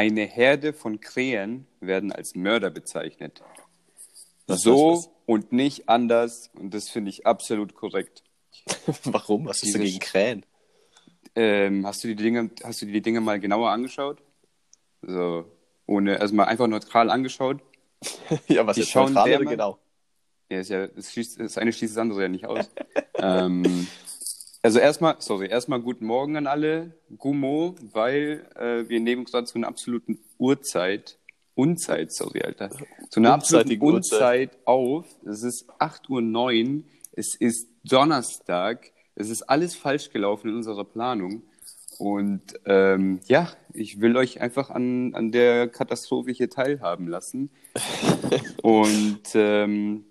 Eine Herde von Krähen werden als Mörder bezeichnet. Was, so und nicht anders. Und das finde ich absolut korrekt. Warum? Was ist denn gegen Krähen? Ähm, hast du die Dinge, hast du dir die Dinge mal genauer angeschaut? So, ohne, also mal einfach neutral angeschaut. ja, was Die schauen neutral der oder genau? Ja, ist ja, das, schließt, das eine schließt das andere ja nicht aus. ähm, also erstmal, sorry, erstmal guten Morgen an alle, Gummo, weil äh, wir nehmen gerade zu einer absoluten Uhrzeit, Unzeit, sorry, Alter, zu einer absoluten. Unzeit auf. Es ist 8.09 Uhr, es ist Donnerstag, es ist alles falsch gelaufen in unserer Planung. Und ähm, ja, ich will euch einfach an, an der Katastrophe hier teilhaben lassen. Und ähm,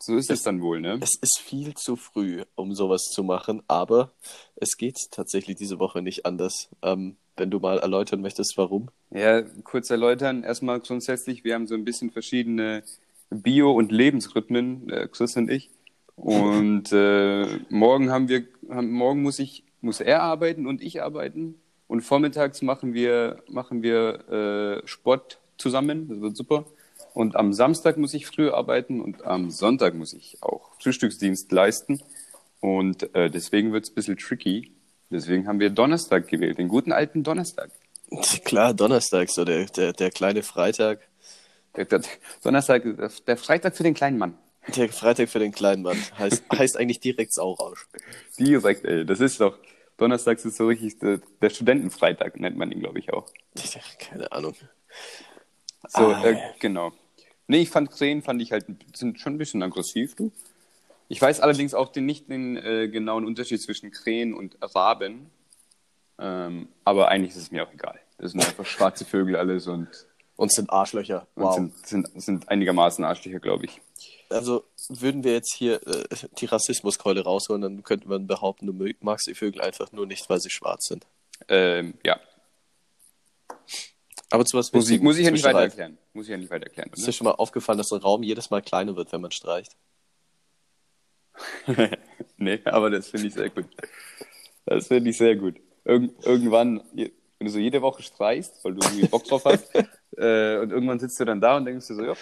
so ist es dann wohl, ne? Es ist viel zu früh, um sowas zu machen, aber es geht tatsächlich diese Woche nicht anders. Ähm, wenn du mal erläutern möchtest, warum. Ja, kurz erläutern. Erstmal grundsätzlich, wir haben so ein bisschen verschiedene Bio- und Lebensrhythmen, äh, Chris und ich. Und äh, morgen haben wir, haben, morgen muss ich, muss er arbeiten und ich arbeiten. Und vormittags machen wir, machen wir äh, Sport zusammen. Das wird super. Und am Samstag muss ich früh arbeiten und am Sonntag muss ich auch Frühstücksdienst leisten. Und äh, deswegen wird es ein bisschen tricky. Deswegen haben wir Donnerstag gewählt, den guten alten Donnerstag. Klar, Donnerstag, so der, der, der kleine Freitag. Der, der, Donnerstag, der, Freitag für den kleinen Mann. Der Freitag für den kleinen Mann heißt, heißt eigentlich direkt Saurausch. Direkt, ey, das ist doch. Donnerstags ist so richtig der, der Studentenfreitag, nennt man ihn, glaube ich, auch. Keine Ahnung. So, Ah, äh, genau. Nee, ich fand Krähen, fand ich halt sind schon ein bisschen aggressiv, du. Ich weiß allerdings auch den, nicht den äh, genauen Unterschied zwischen Krähen und Raben. Ähm, aber eigentlich ist es mir auch egal. Das sind einfach schwarze Vögel alles und, Und sind Arschlöcher. und Wow. sind, sind, sind einigermaßen Arschlöcher, glaube ich. Also würden wir jetzt hier äh, die Rassismuskeule rausholen, dann könnte man behaupten, du magst die Vögel einfach nur nicht, weil sie schwarz sind. Ähm, ja, Aber zu was muss ich, Wichtigem muss ich ja nicht weiter erklären. Muss ich ja nicht weiter erklären. Ist dir schon mal aufgefallen, dass der Raum jedes Mal kleiner wird, wenn man streicht? nee, aber das finde ich sehr gut. Das finde ich sehr gut. Irg irgendwann, wenn du so jede Woche streichst, weil du irgendwie Bock drauf hast, äh, und irgendwann sitzt du dann da und denkst dir so, ja,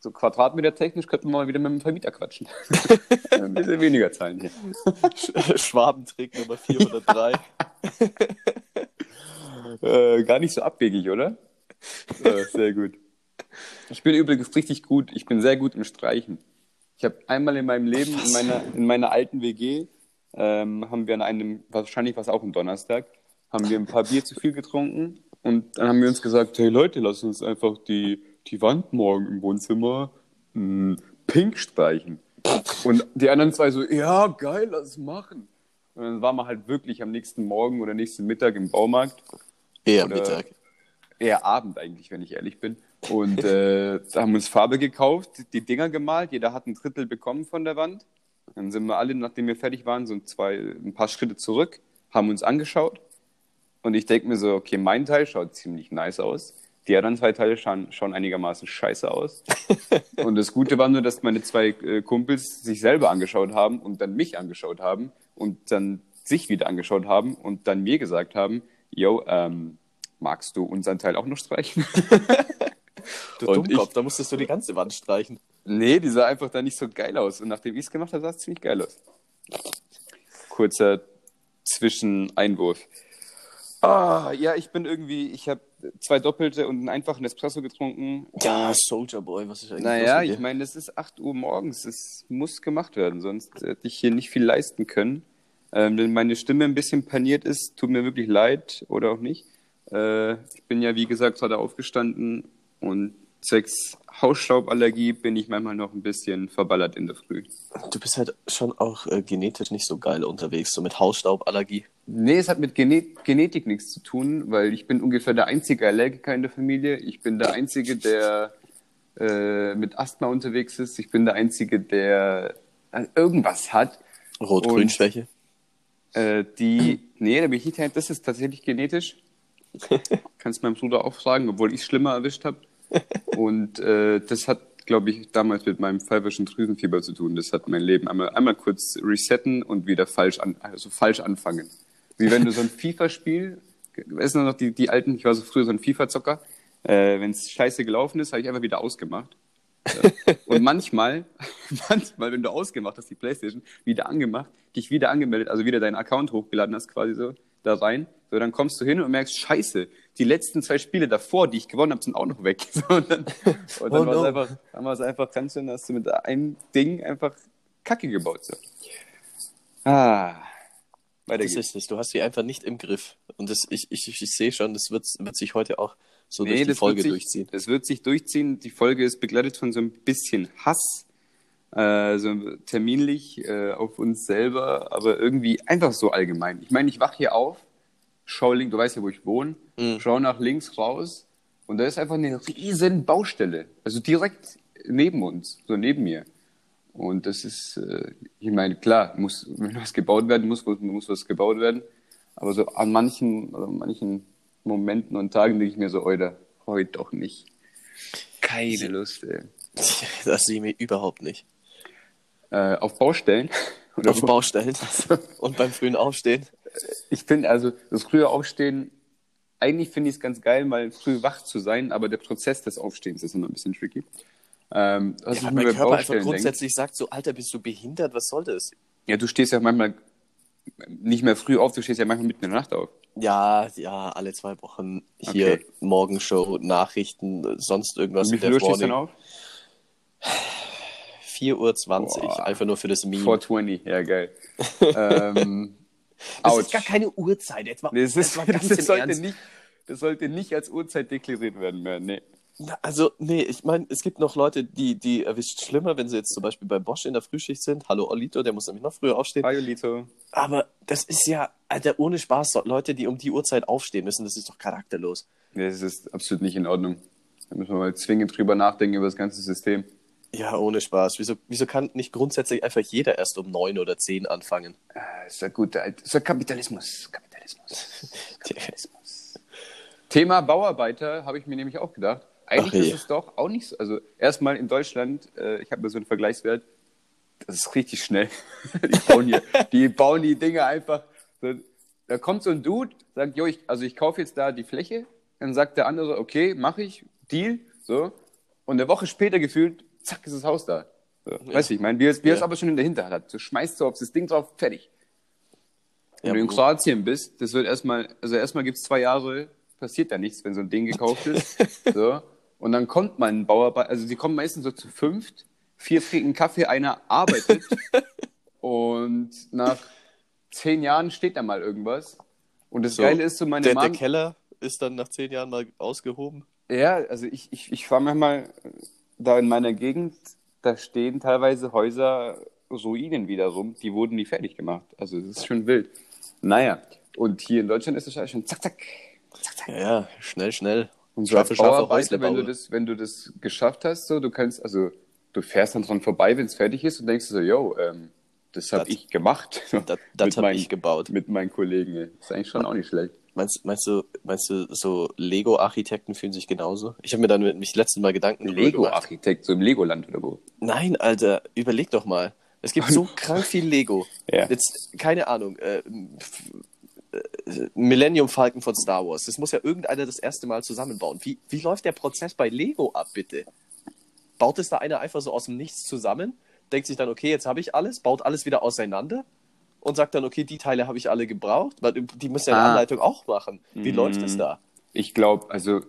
so Quadratmeter technisch könnten wir mal wieder mit dem Vermieter quatschen. Ein bisschen weniger zahlen hier. Sch- Schwabentrick Nummer 403. Äh, gar nicht so abwegig, oder? Äh, sehr gut. Ich bin übrigens richtig gut. Ich bin sehr gut im Streichen. Ich habe einmal in meinem Leben, in meiner, in meiner alten WG, ähm, haben wir an einem, wahrscheinlich war es auch am Donnerstag, haben wir ein paar Bier zu viel getrunken und dann haben wir uns gesagt, hey Leute, lass uns einfach die, die Wand morgen im Wohnzimmer mh, pink streichen. Und die anderen zwei so, ja, geil, lass es machen. Und dann waren wir halt wirklich am nächsten Morgen oder nächsten Mittag im Baumarkt Eher Mittag. eher Abend eigentlich, wenn ich ehrlich bin. Und äh, da haben wir uns Farbe gekauft, die Dinger gemalt, jeder hat ein Drittel bekommen von der Wand. Dann sind wir alle, nachdem wir fertig waren, so zwei, ein paar Schritte zurück, haben uns angeschaut. Und ich denke mir so, okay, mein Teil schaut ziemlich nice aus. Die anderen zwei Teile schauen, schauen einigermaßen scheiße aus. und das Gute war nur, dass meine zwei äh, Kumpels sich selber angeschaut haben und dann mich angeschaut haben und dann sich wieder angeschaut haben und dann mir gesagt haben, yo, ähm, magst du unseren Teil auch noch streichen? Du Und Dummkopf, ich- da musstest du die ganze Wand streichen. nee, die sah einfach da nicht so geil aus. Und nachdem ich es gemacht habe, sah es ziemlich geil aus. Kurzer Zwischeneinwurf. Ah, ja, ich bin irgendwie, ich habe zwei Doppelte und einen einfachen Espresso getrunken. Ja, Soldier Boy, was ist eigentlich Naja, ich meine, es ist 8 Uhr morgens. Es muss gemacht werden, sonst hätte ich hier nicht viel leisten können. Ähm, wenn meine Stimme ein bisschen paniert ist, tut mir wirklich leid oder auch nicht. Äh, ich bin ja, wie gesagt, gerade aufgestanden und zwecks Hausstauballergie bin ich manchmal noch ein bisschen verballert in der Früh. Du bist halt schon auch äh, genetisch nicht so geil unterwegs, so mit Hausstauballergie. Nee, es hat mit Gene Genetik nichts zu tun, weil ich bin ungefähr der einzige Allergiker in der Familie. Ich bin der Einzige, der äh, mit Asthma unterwegs ist. Ich bin der Einzige, der äh, irgendwas hat. Rot-Grün-Schwäche. Äh, die, nee, da bin ich nicht, das ist tatsächlich genetisch. Kannst meinem Bruder auch fragen, obwohl ich es schlimmer erwischt habe. Und äh, das hat, glaube ich, damals mit meinem pfeiferschen Drüsenfieber zu tun. Das hat mein Leben einmal, einmal kurz resetten und wieder falsch, an, also falsch anfangen. Wie wenn du so ein FIFA-Spiel weißt du noch die, die alten, ich war so früher so ein FIFA-Zocker, äh, wenn es scheiße gelaufen ist, habe ich einfach wieder ausgemacht. Äh, und manchmal, manchmal, wenn du ausgemacht hast, die Playstation, wieder angemacht, dich wieder angemeldet, also wieder deinen Account hochgeladen hast, quasi so, da rein, so, dann kommst du hin und merkst, scheiße, die letzten zwei Spiele davor, die ich gewonnen habe, sind auch noch weg. So, und dann, und dann Oh war es no. einfach, dann war es einfach ganz schön, dass du mit einem Ding einfach Kacke gebaut so. Ah, weiter Das geht's. ist es. Du hast sie einfach nicht im Griff. Und das, ich, ich, ich sehe schon, das wird, wird sich heute auch so durch die Folge sich, durchziehen. Das wird sich durchziehen. Die Folge ist begleitet von so ein bisschen Hass, äh, so terminlich äh, auf uns selber, aber irgendwie einfach so allgemein. Ich meine, ich wach hier auf, schau links, du weißt ja, wo ich wohne, Mhm. schau nach links raus und da ist einfach eine riesen Baustelle. Also direkt neben uns, so neben mir. Und das ist, äh, ich meine, klar, muss, wenn was gebaut werden muss, muss, muss was gebaut werden. Aber so an manchen, an manchen Momenten und Tagen denke ich mir so, Alter, heute doch nicht. Keine Lust, ey. Das sehe ich mir überhaupt nicht. Äh, auf Baustellen. Oder Auf wo- Baustellen und beim frühen Aufstehen. Ich finde also, das frühe Aufstehen, eigentlich finde ich es ganz geil, mal früh wach zu sein, aber der Prozess des Aufstehens ist immer ein bisschen tricky. Ähm, was Ja, weil mein Körper einfach Baustellen denk- grundsätzlich sagt so, Alter, bist du behindert? Was soll das? Ja, du stehst ja manchmal nicht mehr früh auf, du stehst ja manchmal mitten in der Nacht auf. Ja, ja, alle zwei Wochen hier Okay. Morgenshow, Nachrichten, sonst irgendwas. Wie viel Uhr stehst du denn auf? 4.20 Uhr, einfach nur für das Meme. 420, ja geil. ähm, das ouch. ist gar keine Uhrzeit. Jetzt mal, Nee, das, ist, das, im sollte Ernst. nicht, das sollte nicht als Uhrzeit deklariert werden mehr. Nee. Na, Also, nee, ich meine, es gibt noch Leute, die, die erwischt schlimmer, wenn sie jetzt zum Beispiel bei Bosch in der Frühschicht sind. Hallo Olito, der muss nämlich noch früher aufstehen. Hi, Lito. Aber das ist ja, Alter, ohne Spaß, Leute, die um die Uhrzeit aufstehen müssen, das ist doch charakterlos. Nee, das ist absolut nicht in Ordnung. Da müssen wir mal zwingend drüber nachdenken über das ganze System. Ja, ohne Spaß. Wieso, wieso kann nicht grundsätzlich einfach jeder erst um neun oder zehn anfangen? Ah, ist der gute alte, ist der Kapitalismus. Kapitalismus. Kapitalismus. Thema Bauarbeiter habe ich mir nämlich auch gedacht. Eigentlich Ach ist es doch auch nicht so. Also erstmal in Deutschland, äh, ich habe da so einen Vergleichswert, das ist richtig schnell. die, bauen hier, die bauen die Dinge einfach. So, da kommt so ein Dude, sagt, jo, ich, also ich kaufe jetzt da die Fläche. Dann sagt der andere, okay, mache ich, Deal. So. Und eine Woche später gefühlt, zack, ist das Haus da. So. Weißt du, ich meine, wie es Ja. aber schon in der Hinterhand hat. Du schmeißt so auf das Ding drauf, fertig. Wenn Ja, du in Kroatien bist, das wird erstmal, also erstmal gibt es zwei Jahre, passiert da nichts, wenn so ein Ding gekauft ist. so. Und dann kommt mal ein Bauarbeiter, also die kommen meistens so zu fünft, vier trinken Kaffee, einer arbeitet und nach zehn Jahren steht da mal irgendwas. Und das So, Geile ist so, meine Der, der Keller ist dann nach zehn Jahren mal ausgehoben. ja, also ich, ich, ich fahre manchmal da in meiner Gegend, da stehen teilweise Häuser, Ruinen wieder rum, die wurden nie fertig gemacht. Also das ist schon wild. Naja, und hier in Deutschland ist es schon zack, zack, zack, zack. Ja, ja, schnell, schnell. Und so als Bauarbeiter, Häusle wenn du das, wenn du das geschafft hast, so, du kannst, also du fährst dann dran vorbei, wenn es fertig ist und denkst so, yo, ähm, das habe ich gemacht. Das, das habe ich gebaut. Mit meinen Kollegen. ey. Ist eigentlich schon auch nicht schlecht. Meinst, meinst du, meinst du, so Lego-Architekten fühlen sich genauso? Ich habe mir dann mit mich letzten Mal Gedanken gemacht. Lego-Architekt, so im Legoland oder wo? Nein, Alter, überleg doch mal. Es gibt so krank viel Lego. Ja. Jetzt, keine Ahnung, äh, Millennium Falcon von Star Wars. Das muss ja irgendeiner das erste Mal zusammenbauen. Wie, wie läuft der Prozess bei Lego ab, bitte? Baut es da einer einfach so aus dem Nichts zusammen, denkt sich dann, okay, jetzt habe ich alles, baut alles wieder auseinander und sagt dann, okay, die Teile habe ich alle gebraucht, weil die müssen ja eine Ah. Anleitung auch machen. Wie Mm. läuft es da? Ich glaube, also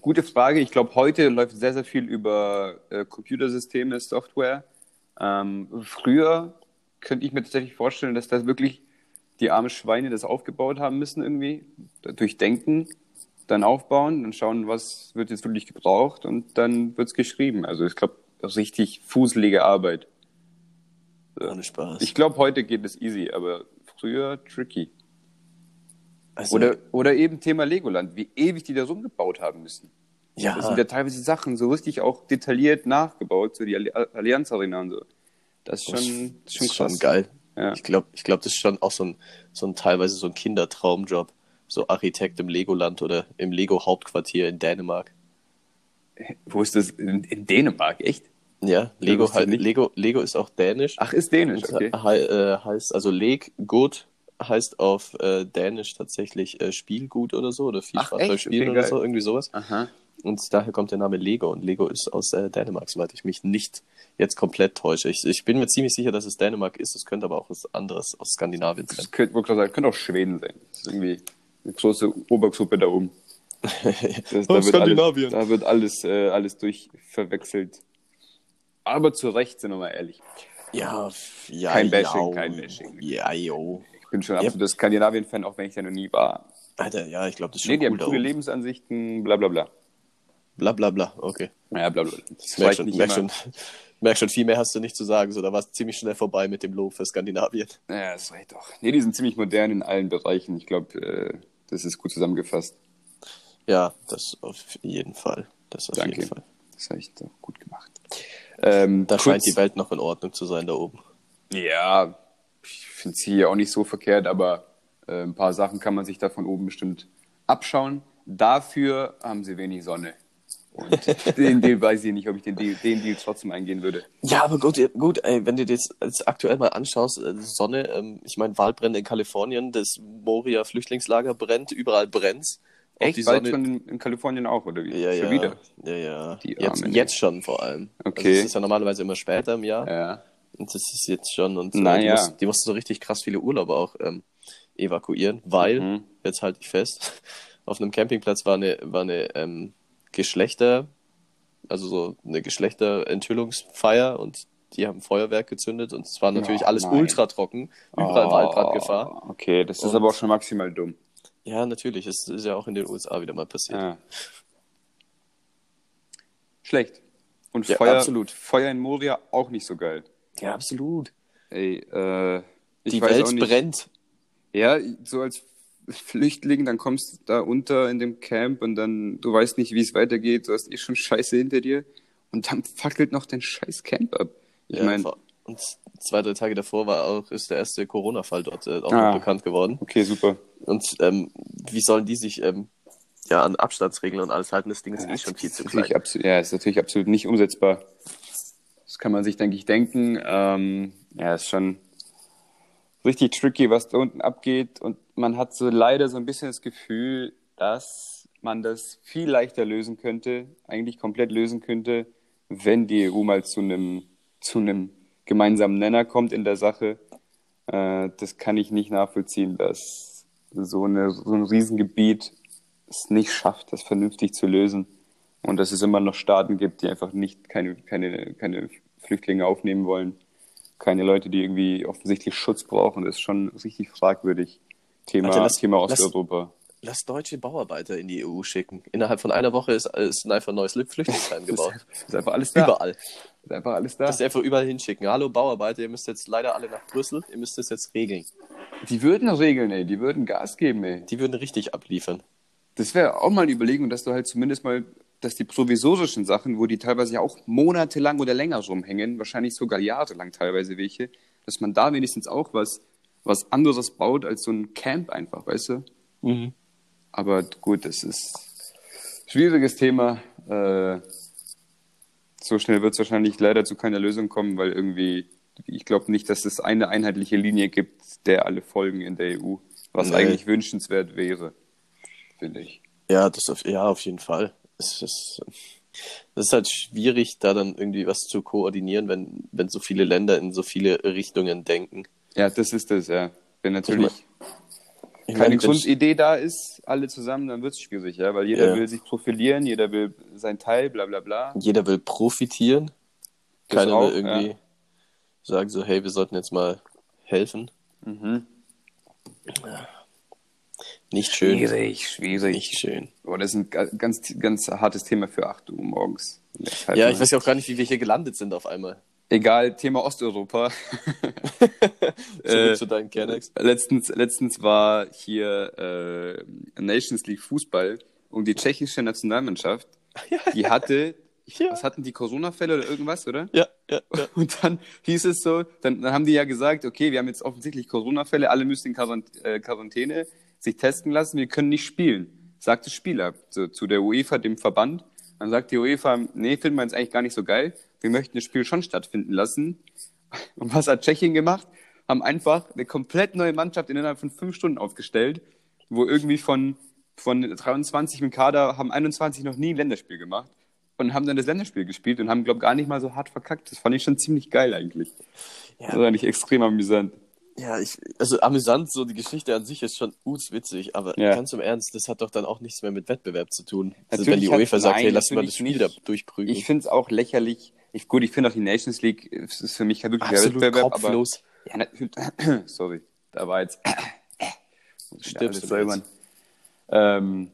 gute Frage. Ich glaube, heute läuft sehr, sehr viel über äh, Computersysteme, Software. Ähm, früher könnte ich mir tatsächlich vorstellen, dass das wirklich die armen Schweine das aufgebaut haben müssen irgendwie, durchdenken, dann aufbauen, dann schauen, was wird jetzt wirklich gebraucht und dann wird's geschrieben. Also ich glaube, richtig fuselige Arbeit. Ohne Spaß. Ich glaube, heute geht es easy, aber früher tricky. also, Oder, oder eben Thema Legoland, wie ewig die da rumgebaut haben müssen. ja, Das sind ja teilweise Sachen so richtig auch detailliert nachgebaut, so die Alli- Allianz Arena und so. Das ist schon, das ist schon ist krass. schon geil. Ja. Ich glaube, ich glaub, das ist schon auch so ein, so ein teilweise so ein Kindertraumjob. So Architekt im Legoland oder im Lego-Hauptquartier in Dänemark. Wo ist das? In, in Dänemark, echt? Ja, Lego, halt. Lego, Lego ist auch dänisch. Ach, ist dänisch, okay. äh, heißt also Leg, gut, heißt auf äh, Dänisch tatsächlich äh, Spielgut oder so oder Ach? Spielen Okay, oder geil. so, irgendwie sowas. Aha. Und daher kommt der Name Lego und Lego ist aus äh, Dänemark, soweit ich mich nicht jetzt komplett täusche. Ich, ich bin mir ziemlich sicher, dass es Dänemark ist. Es könnte aber auch was anderes aus Skandinavien sein. Das könnte, sagen, könnte auch Schweden sein. Das ist irgendwie eine große Obergruppe da oben. Das, Oh, da, wird Skandinavien. alles, da wird alles, äh, alles durch verwechselt. Aber zu Recht, sind wir mal ehrlich. Ja, ja, Kein Bashing, jau. kein Bashing. Ja, jo. Ich bin schon absoluter Skandinavien-Fan, auch wenn ich da noch nie war. Alter, ja, ich glaube, das ist schon Nee, die cool haben coole. Lebensansichten, bla bla bla. Bla bla bla, okay. Ja, bla bla. Das Merk schon, merk, schon, merk schon, viel mehr hast du nicht zu sagen. So, da warst du ziemlich schnell vorbei mit dem Lob für Skandinavien. Ja, das reicht auch. Nee, die sind ziemlich modern in allen Bereichen. Ich glaube, äh, das ist gut zusammengefasst. Ja, das auf jeden Fall. Das auf Danke. jeden Fall. Das habe ich doch gut gemacht. Ähm, Da kurz- scheint die Welt noch in Ordnung zu sein da oben. Ja, ich finde sie hier auch nicht so verkehrt, aber äh, ein paar Sachen kann man sich da von oben bestimmt abschauen. Dafür haben sie wenig Sonne. Und den Deal weiß ich nicht, ob ich den Deal, den Deal trotzdem eingehen würde. Ja, aber gut, gut ey, wenn du dir das jetzt aktuell mal anschaust, äh, Sonne, ähm, ich meine, Waldbrände in Kalifornien, das Moria-Flüchtlingslager brennt, überall brennt's. Auch Echt? die Sonne, schon in, Kalifornien auch, oder wie? ja, schon ja, wieder? ja, ja. Die Jetzt, jetzt schon vor allem. Okay. Also es ist ja normalerweise immer später im Jahr. Ja. Und das ist jetzt schon. Und äh, Naja. die, mussten, die mussten so richtig krass viele Urlauber auch ähm, evakuieren, weil, Mhm. jetzt halte ich fest, auf einem Campingplatz war eine, war eine ähm, Geschlechter, also so eine Geschlechterenthüllungsfeier und die haben Feuerwerk gezündet und es war natürlich Oh, alles nein. ultra trocken, überall Oh, Waldbrandgefahr. Okay, das ist Und- aber auch schon maximal dumm. Ja, natürlich, es ist ja auch in den USA wieder mal passiert. Ja. Schlecht. Und Ja, Feuer, absolut. Feuer in Moria auch nicht so geil. Ja, absolut. Ey, äh, Die Welt brennt. Ja, so als Flüchtling, dann kommst du da unter in dem Camp und dann, du weißt nicht, wie es weitergeht, du hast eh schon Scheiße hinter dir und dann fackelt noch dein scheiß Camp ab. Ich Ja, meine, und zwei, drei Tage davor war auch, ist der erste Corona-Fall dort äh, auch Ah. bekannt geworden. okay, super. Und ähm, wie sollen die sich ähm, ja an Abstandsregeln und alles halten? Das Ding ist eh schon viel zu klein. absolut, ja, ist natürlich absolut nicht umsetzbar. Das kann man sich, denke ich, denken. Ähm, ja, ist schon richtig tricky, was da unten abgeht. Und man hat so leider so ein bisschen das Gefühl, dass man das viel leichter lösen könnte, eigentlich komplett lösen könnte, wenn die EU mal zu einem, zu einem gemeinsamen Nenner kommt in der Sache. Äh, das kann ich nicht nachvollziehen, dass so, eine, so ein Riesengebiet es nicht schafft, das vernünftig zu lösen. Und dass es immer noch Staaten gibt, die einfach nicht keine, keine, keine Flüchtlinge aufnehmen wollen. Keine Leute, die irgendwie offensichtlich Schutz brauchen. Das ist schon richtig fragwürdig. Thema, Alter, lass- Thema lass- Osteuropa. Lass deutsche Bauarbeiter in die EU schicken. Innerhalb von einer Woche ist, ist ein einfach neues Flüchtlingsheim gebaut. Ist einfach alles da. Überall. Ist einfach alles da. Das einfach überall hinschicken. Hallo Bauarbeiter, ihr müsst jetzt leider alle nach Brüssel, ihr müsst das jetzt regeln. Die würden regeln, ey. Die würden Gas geben, ey. Die würden richtig abliefern. Das wäre auch mal eine Überlegung, dass du halt zumindest mal, dass die provisorischen Sachen, wo die teilweise ja auch monatelang oder länger rumhängen, wahrscheinlich sogar jahrelang teilweise welche, dass man da wenigstens auch was, was anderes baut als so ein Camp einfach, weißt du? Aber gut, das ist ein schwieriges Thema. Äh, so schnell wird es wahrscheinlich leider zu keiner Lösung kommen, weil irgendwie, ich glaube nicht, dass es eine einheitliche Linie gibt, der alle folgen in der EU, was Nee. eigentlich wünschenswert wäre, finde ich. Ja, das auf, ja, auf jeden Fall. Es ist, das ist halt schwierig, da dann irgendwie was zu koordinieren, wenn, wenn so viele Länder in so viele Richtungen denken. Ja, das ist das, ja. Wenn natürlich Ich keine meine, wenn- Grundidee da ist, alle zusammen, dann wird es schwierig, ja, weil jeder Ja. will sich profilieren, jeder will sein Teil, bla bla bla. Jeder will profitieren. Das Keiner auch, will irgendwie ja. sagen so, hey, wir sollten jetzt mal helfen. Mhm. Nicht schön. Schwierig, schwierig. Nicht schön. Aber das ist ein ga- ganz, ganz hartes Thema für 8 Uhr morgens. Ja, ich weiß ja auch gar nicht, wie wir hier gelandet sind auf einmal. Egal, Thema Osteuropa. Zurück Äh, zu deinen Kernex. letztens, letztens war hier äh, Nations League Fußball und die tschechische Nationalmannschaft, die hatte, Ja. was hatten die Corona-Fälle oder irgendwas, oder? Ja, ja, ja. Und dann hieß es so, dann, dann haben die ja gesagt, okay, wir haben jetzt offensichtlich Corona-Fälle, alle müssen in Quarant äh, Quarantäne sich testen lassen, wir können nicht spielen, sagt das Spieler so, zu der UEFA, dem Verband. Dann sagt die UEFA, nee, finden wir jetzt eigentlich gar nicht so geil, wir möchten das Spiel schon stattfinden lassen. Und was hat Tschechien gemacht? haben einfach eine komplett neue Mannschaft innerhalb von fünf Stunden aufgestellt, wo irgendwie von, von 23 im Kader haben 21 noch nie ein Länderspiel gemacht und haben dann das Länderspiel gespielt und haben, glaube ich, gar nicht mal so hart verkackt. Das fand ich schon ziemlich geil eigentlich. Ja. Das war eigentlich extrem amüsant. Ja, ich, also amüsant, so die Geschichte an sich ist schon witzig, aber ja. ganz im Ernst, das hat doch dann auch nichts mehr mit Wettbewerb zu tun. Also wenn die UEFA sagt, hey, lass mal das Spiel da durchprügeln. Ich finde es auch lächerlich. Ich, gut, ich finde auch die Nations League ist für mich wirklich Absolut der Wettbewerb, kopflos. aber ja, sorry, da war jetzt Stirbst du selber. Ähm,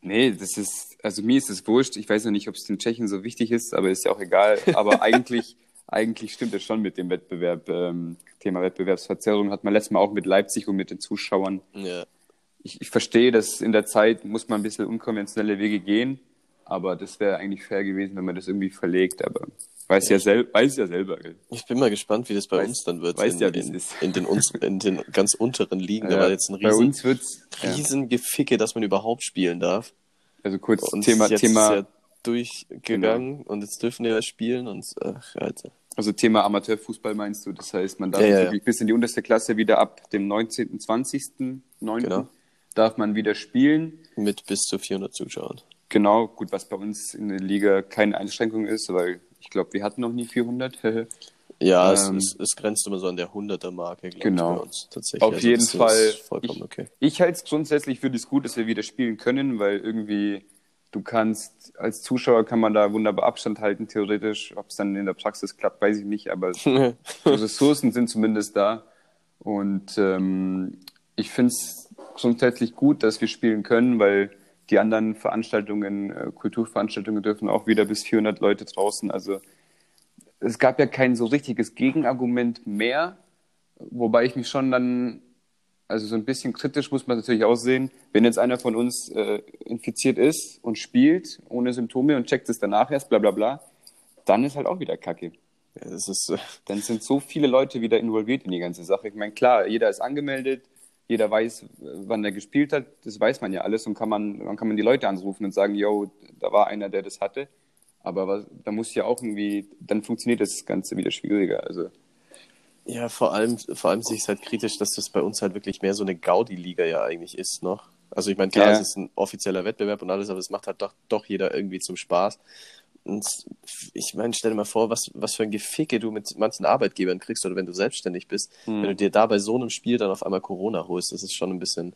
nee, das ist, also mir ist es wurscht. Ich weiß noch nicht, ob es den Tschechen so wichtig ist, aber ist ja auch egal. Aber eigentlich eigentlich stimmt es schon mit dem Wettbewerb. Ähm, Thema Wettbewerbsverzerrung hat man letztes Mal auch mit Leipzig und mit den Zuschauern. Ja. Ich, ich verstehe, dass in der Zeit muss man ein bisschen unkonventionelle Wege gehen, aber das wäre eigentlich fair gewesen, wenn man das irgendwie verlegt, aber weiß ja, ja sel weiß ja selber. Gell? Ich bin mal gespannt, wie das bei weiß, uns dann wird. Weiß in, ja, wie in, ist. In den, uns, in den ganz unteren Ligen, ja, da war jetzt ein riesen, bei uns wird's, riesen Geficke, dass man überhaupt spielen darf. Also kurz Thema, Thema durchgegangen genau. und jetzt dürfen wir ja spielen und ach, Alter. Also Thema Amateurfußball meinst du? Das heißt, man darf ja, ja, wirklich bis in die unterste Klasse wieder ab dem 19., 20., 9. Genau. darf man wieder spielen. Mit bis zu 400 Zuschauern. Genau, gut, was bei uns in der Liga keine Einschränkung ist, weil ich glaube, wir hatten noch nie 400. ja, ähm, es, es, grenzt immer so an der 100er-Marke, genau. bei uns tatsächlich. Auf also jeden Fall. Vollkommen okay. Ich, ich halte es grundsätzlich für das gut, dass wir wieder spielen können, weil irgendwie Du kannst, als Zuschauer kann man da wunderbar Abstand halten, theoretisch. Ob es dann in der Praxis klappt, weiß ich nicht, aber die Ressourcen sind zumindest da. Und ähm, ich finde es grundsätzlich gut, dass wir spielen können, weil die anderen Veranstaltungen, äh, Kulturveranstaltungen dürfen auch wieder bis 400 Leute draußen. Also es gab ja kein so richtiges Gegenargument mehr, wobei ich mich schon dann also so ein bisschen kritisch muss man natürlich aussehen, wenn jetzt einer von uns äh, infiziert ist und spielt ohne Symptome und checkt es danach erst, bla bla bla, dann ist halt auch wieder Kacke. Ja, das ist, äh... Dann sind so viele Leute wieder involviert in die ganze Sache. Ich meine, klar, jeder ist angemeldet, jeder weiß, wann er gespielt hat, das weiß man ja alles und kann man, dann kann man die Leute anrufen und sagen, yo, da war einer, der das hatte. Aber was, da muss ja auch irgendwie, dann funktioniert das Ganze wieder schwieriger. Also ja, vor allem, vor allem sehe ich es halt kritisch, dass das bei uns halt wirklich mehr so eine Gaudi-Liga ja eigentlich ist noch. Also ich meine, klar, ja. es ist ein offizieller Wettbewerb und alles, aber es macht halt doch, doch jeder irgendwie zum Spaß. Und ich meine, stell dir mal vor, was, was für ein Geficke du mit manchen Arbeitgebern kriegst oder wenn du selbstständig bist, hm. wenn du dir da bei so einem Spiel dann auf einmal Corona holst, das ist schon ein bisschen.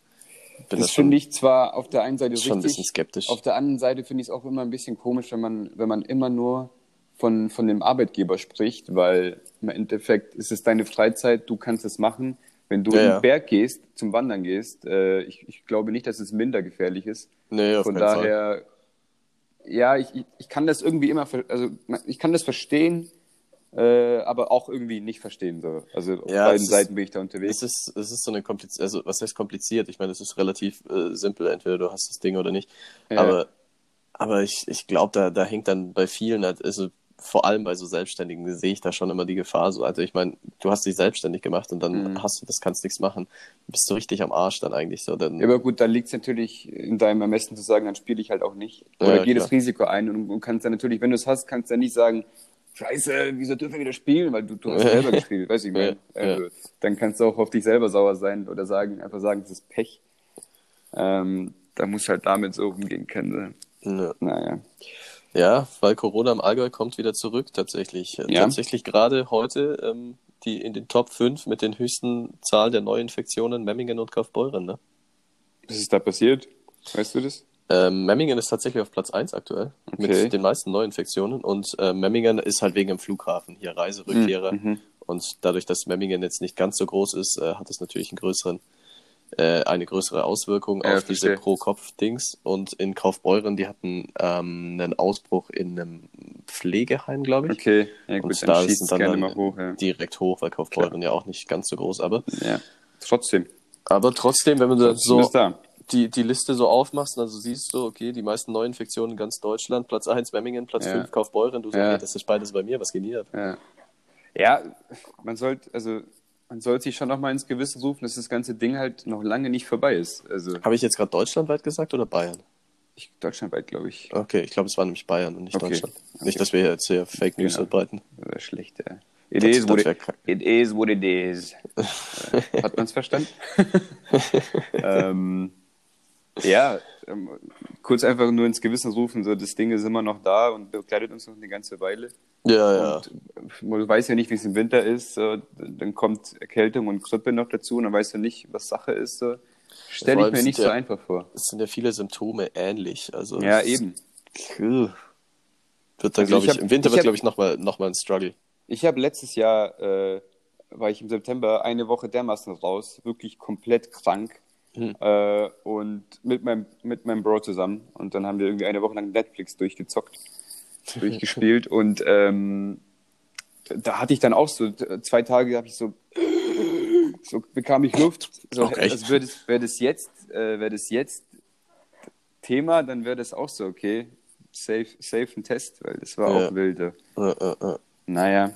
Das, das finde ich zwar auf der einen Seite richtig, schon ein bisschen skeptisch. Auf der anderen Seite finde ich es auch immer ein bisschen komisch, wenn man, wenn man immer nur von, von dem Arbeitgeber spricht, weil im Endeffekt ist es deine Freizeit, du kannst es machen. Wenn du ja, in den Berg gehst, zum Wandern gehst, äh, ich, ich glaube nicht, dass es minder gefährlich ist. Nee, auf Von daher, Fall. Ja, ich, ich, kann das irgendwie immer, also ich kann das verstehen, äh, aber auch irgendwie nicht verstehen. So. Also auf ja, beiden Seiten bin ich da unterwegs. Es ist, es ist so eine komplizierte, also was heißt kompliziert? Ich meine, es ist relativ äh, simpel, entweder du hast das Ding oder nicht. Ja. Aber, aber ich, ich glaube, da, da hängt dann bei vielen halt, also vor allem bei so Selbstständigen sehe ich da schon immer die Gefahr. So, also ich meine, du hast dich selbstständig gemacht und dann mhm. hast du das, kannst nichts machen. Bist du richtig am Arsch dann eigentlich so. Dann, ja, aber gut, dann liegt es natürlich in deinem Ermessen zu sagen, dann spiele ich halt auch nicht. Oder ja, geh das Risiko ein und, und kannst dann natürlich, wenn du es hast, kannst du ja nicht sagen, Scheiße, wieso dürfen wir wieder spielen? Weil du, du hast ja selber gespielt, weißt du, ich meine. Ja, also, Dann kannst du auch auf dich selber sauer sein oder sagen, einfach sagen, das ist Pech. Ähm, da musst du halt damit so umgehen können. Ja. Naja. Ja, weil Corona im Allgäu kommt wieder zurück tatsächlich. Äh, ja. Tatsächlich gerade heute ähm, die in den Top 5 mit den höchsten Zahlen der Neuinfektionen Memmingen und Kaufbeuren. Ne? Was ist da passiert? Weißt du das? Ähm, Memmingen ist tatsächlich auf Platz 1 aktuell okay. mit den meisten Neuinfektionen und äh, Memmingen ist halt wegen dem Flughafen hier Reiserückkehrer mhm. und dadurch, dass Memmingen jetzt nicht ganz so groß ist, äh, hat es natürlich einen größeren äh, eine größere Auswirkung ja, auf diese Pro-Kopf-Dings. Und in Kaufbeuren, die hatten ähm, einen Ausbruch in einem Pflegeheim, glaube ich. Okay, ja, gut, und da ist dann, dann hoch, ja. direkt hoch, weil Kaufbeuren Klar. ja auch nicht ganz so groß, aber. Ja, trotzdem. Aber trotzdem, wenn man dann so da. die, die Liste so aufmachst, also siehst du, okay, die meisten Neuinfektionen in ganz Deutschland, Platz 1 Memmingen, Platz ja. 5 Kaufbeuren, du sagst, ja. das ist beides bei mir, was geht hier ab? Ja. ja, man sollte, also man sollte sich schon noch mal ins Gewissen rufen, dass das ganze Ding halt noch lange nicht vorbei ist. Also Habe ich jetzt gerade deutschlandweit gesagt oder Bayern? Ich, deutschlandweit, glaube ich. Okay, ich glaube, es war nämlich Bayern und nicht okay. Deutschland. Okay. Nicht, dass wir jetzt hier Fake News genau. verbreiten. Das wäre schlecht, ja. It, Das- is, what it, it is what it is. Hat man es verstanden? ähm, ja, ähm, kurz einfach nur ins Gewissen rufen, so das Ding ist immer noch da und begleitet uns noch eine ganze Weile. Ja, ja. Und man weiß ja nicht, wie es im Winter ist. So. Dann kommt Erkältung und Grippe noch dazu und dann weißt du nicht, was Sache ist. So. Stelle ich mir nicht so ja- einfach vor. Es sind ja viele Symptome ähnlich. Also Ja, eben. Wird dann, Also glaube ich ich, im Winter ich wird, glaube ich, nochmal noch mal ein Struggle. Ich habe letztes Jahr, äh, war ich im September eine Woche dermaßen raus, wirklich komplett krank. Hm. Äh, und mit meinem, mit meinem Bro zusammen. Und dann haben wir irgendwie eine Woche lang Netflix durchgezockt, durchgespielt. Und ähm, da hatte ich dann auch so, zwei Tage habe ich so, so bekam ich Luft. So, echt? also wäre das, wär das jetzt, äh, wäre das jetzt Thema, dann wäre das auch so, okay, safe, safe ein Test, weil das war Ja. auch wild. ja. Äh. Naja.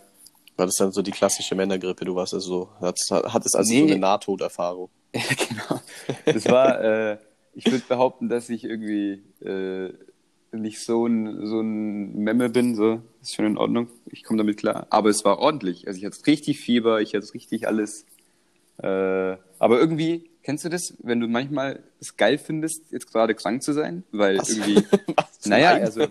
War das dann so die klassische Männergrippe? Du warst also so, hattest, hattest also Nee. so eine Nahtoderfahrung. Genau. Das war, äh, ich würde behaupten, dass ich irgendwie äh, nicht so ein, so ein Memme bin, so. Ist schon in Ordnung. Ich komme damit klar. Aber es war ordentlich. Also ich hatte richtig Fieber, ich hatte richtig alles. Äh, aber irgendwie, kennst du das, wenn du manchmal es geil findest, jetzt gerade krank zu sein? Weil Was? irgendwie, Was? naja, also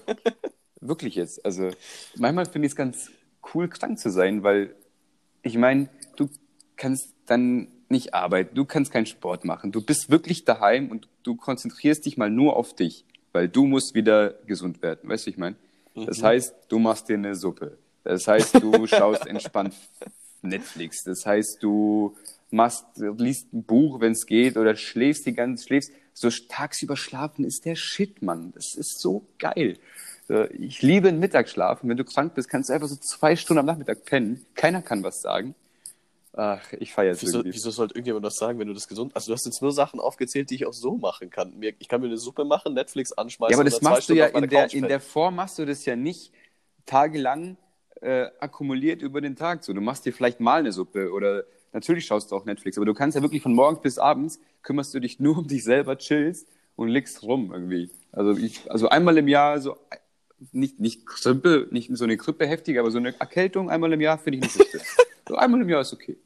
wirklich jetzt. Also manchmal finde ich es ganz cool, krank zu sein, weil ich meine, du kannst dann nicht arbeiten, du kannst keinen Sport machen, du bist wirklich daheim und du konzentrierst dich mal nur auf dich, weil du musst wieder gesund werden, weißt du, ich meine? Das heißt, du machst dir eine Suppe. Das heißt, du schaust entspannt Netflix. Das heißt, du machst, liest ein Buch, wenn es geht, oder schläfst die ganze, schläfst. So tagsüber schlafen ist der Shit, Mann. Das ist so geil. Ich liebe Mittagsschlafen. Wenn du krank bist, kannst du einfach so zwei Stunden am Nachmittag pennen. Keiner kann was sagen. Ach, ich feiere es Wieso, irgendwie. wieso sollte irgendjemand was sagen, wenn du das gesund Also du hast jetzt nur Sachen aufgezählt, die ich auch so machen kann. Ich kann mir eine Suppe machen, Netflix anschmeißen. Ja, aber das machst du ja in der, Couch in der Form machst du das ja nicht tagelang äh, akkumuliert über den Tag. So, du machst dir vielleicht mal eine Suppe oder natürlich schaust du auch Netflix, aber du kannst ja wirklich von morgens bis abends kümmerst du dich nur um dich selber, chillst und liegst rum irgendwie. Also ich, also einmal im Jahr so nicht nicht Grippe, nicht so eine Grippe heftig, aber so eine Erkältung einmal im Jahr finde ich nicht schlimm. so einmal im Jahr ist okay.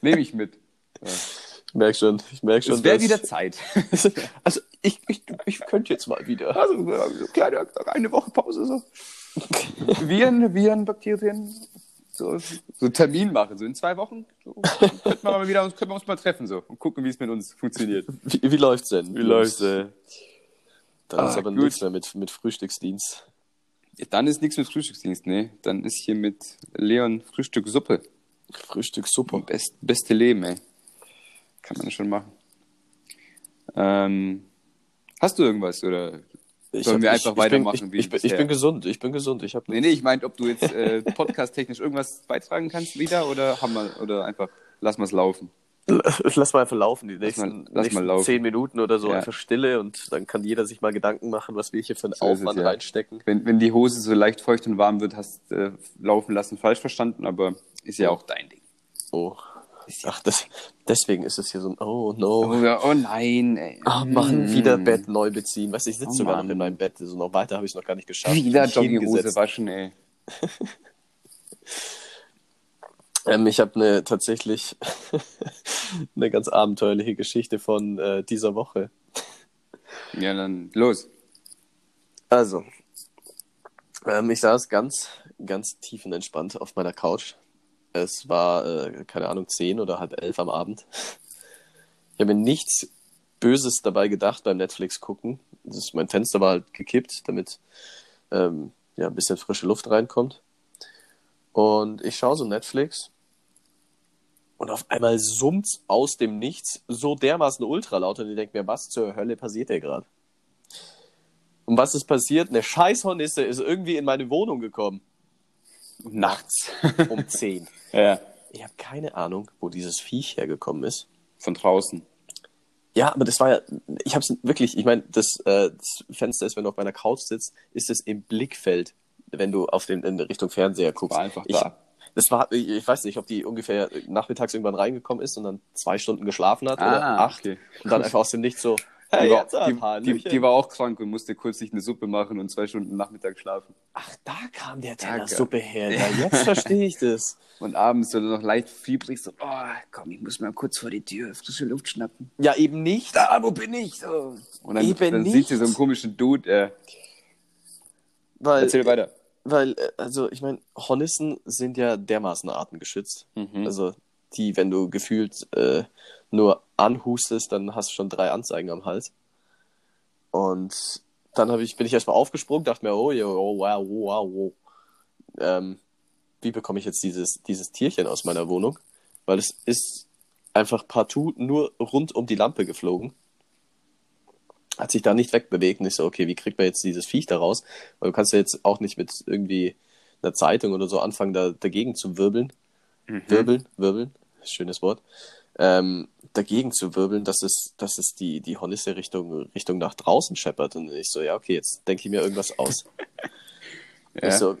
Nehme ich mit. Ich merke schon, ich merke schon. Es wäre wieder Zeit. Also ich, ich, ich könnte jetzt mal wieder. Also so kleine eine Woche Pause so. Viren, Viren, Bakterien, so, so Termin machen, so in zwei Wochen. So, könnten wir mal wieder uns, könnten wir uns mal treffen so und gucken, wie es mit uns funktioniert. Wie, wie läuft's denn? Wie läuft's, äh? Dann ist Ah, aber gut. nichts mehr mit, mit Frühstücksdienst. Dann ist nichts mit Frühstücksdienst, ne? Dann ist hier mit Leon Frühstück Suppe. Frühstück super. Best, beste Leben, ey. Kann man schon machen. Ähm, hast du irgendwas oder? Ich Sollen hab- wir ich- einfach ich weitermachen Bin, wie ich, ich, bin, ich gesund, ich bin gesund. Ich habe Nee, nee, ich meinte, ob du jetzt äh, podcast-technisch irgendwas beitragen kannst wieder oder haben wir, oder einfach lass mal es laufen. Lass mal einfach laufen, die nächsten, lass mal nächsten laufen. zehn Minuten oder so Ja. einfach Stille und dann kann jeder sich mal Gedanken machen, was wir hier für einen So ist es, Aufwand ja. reinstecken. Wenn, wenn die Hose so leicht feucht und warm wird, hast äh, laufen lassen falsch verstanden, aber ist ja auch dein Ding. Oh. Ach, das, deswegen ist es hier so ein Oh no. Oh, ja, oh nein, ey. Ah, Mann, Mm. wieder Bett neu beziehen. Weißt du, ich sitze Oh, sogar Mann. noch in meinem Bett. So noch weiter habe ich es noch gar nicht geschafft. Wieder Jogginghose waschen, ey. Ähm, ich habe eine tatsächlich eine ganz abenteuerliche Geschichte von äh, dieser Woche. Ja, dann los. Also, ähm, ich saß ganz, ganz tiefenentspannt auf meiner Couch. Es war, äh, keine Ahnung, zehn oder halb elf am Abend. Ich habe mir nichts Böses dabei gedacht beim Netflix gucken. Das mein Fenster war halt gekippt, damit ähm, ja, ein bisschen frische Luft reinkommt. Und ich schaue so Netflix und auf einmal summt aus dem Nichts so dermaßen ultralaut und ich denke mir, was zur Hölle passiert hier gerade? Und was ist passiert? Eine Scheißhornisse ist irgendwie in meine Wohnung gekommen. Nachts. Um 10. ja, Ich habe keine Ahnung, wo dieses Viech hergekommen ist. von draußen. Ja, aber das war ja, ich habe es wirklich, ich meine, das, äh, das Fenster ist, wenn du auf meiner Couch sitzt, ist es im Blickfeld, wenn du auf den, in Richtung Fernseher guckst. War einfach ich, da. Das war, ich, ich weiß nicht, ob die ungefähr nachmittags irgendwann reingekommen ist und dann zwei Stunden geschlafen hat Ah, oder acht okay. und dann einfach aus dem Nichts so, Die, war, die, die, die war auch krank und musste kurz sich eine Suppe machen und zwei Stunden Nachmittag schlafen. Ach, da kam der Danke. Teller Suppe her. Ja, jetzt verstehe ich das. Und abends so noch leicht fiebrig, so, oh, komm, ich muss mal kurz vor die Tür frische Luft schnappen. Ja, eben nicht. Da, wo bin ich? So. Und dann, Eben dann nicht. sieht sie so einen komischen Dude. Äh, Weil, erzähl weiter. weil äh, also ich meine, Hornissen sind ja dermaßen artengeschützt. Mhm. Also die, wenn du gefühlt äh, nur anhustest, dann hast du schon drei Anzeigen am Hals. Und dann hab ich, bin ich erstmal aufgesprungen, dachte mir, oh, ja, oh wow, wow, wow. Ähm, wie bekomme ich jetzt dieses, dieses Tierchen aus meiner Wohnung? Weil es ist einfach partout nur rund um die Lampe geflogen. Hat sich da nicht wegbewegt und ich so, okay, wie kriegt man jetzt dieses Viech da raus? Weil du kannst ja jetzt auch nicht mit irgendwie einer Zeitung oder so anfangen, da dagegen zu wirbeln. Wirbeln, wirbeln, schönes Wort. Ähm, dagegen zu wirbeln, dass es, dass es die, die Hornisse Richtung, Richtung nach draußen scheppert. Und ich so, ja, okay, jetzt denke ich mir irgendwas aus. Ja. Ich so,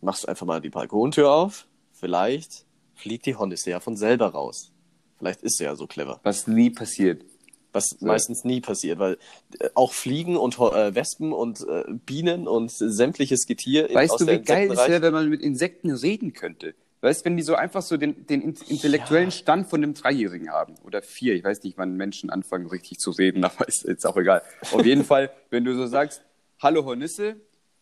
machst einfach mal die Balkontür auf. Vielleicht fliegt die Hornisse ja von selber raus. Vielleicht ist sie ja so clever. Was nie passiert. Was meistens nie passiert, weil äh, auch Fliegen und äh, Wespen und äh, Bienen und sämtliches Getier Weißt du, wie geil es wäre, wenn man mit Insekten reden könnte? Weißt du, wenn die so einfach so den, den in- intellektuellen Stand von einem Dreijährigen haben oder vier, ich weiß nicht, wann Menschen anfangen, richtig zu reden, aber ist jetzt auch egal. Auf jeden Fall, wenn du so sagst, hallo Hornisse,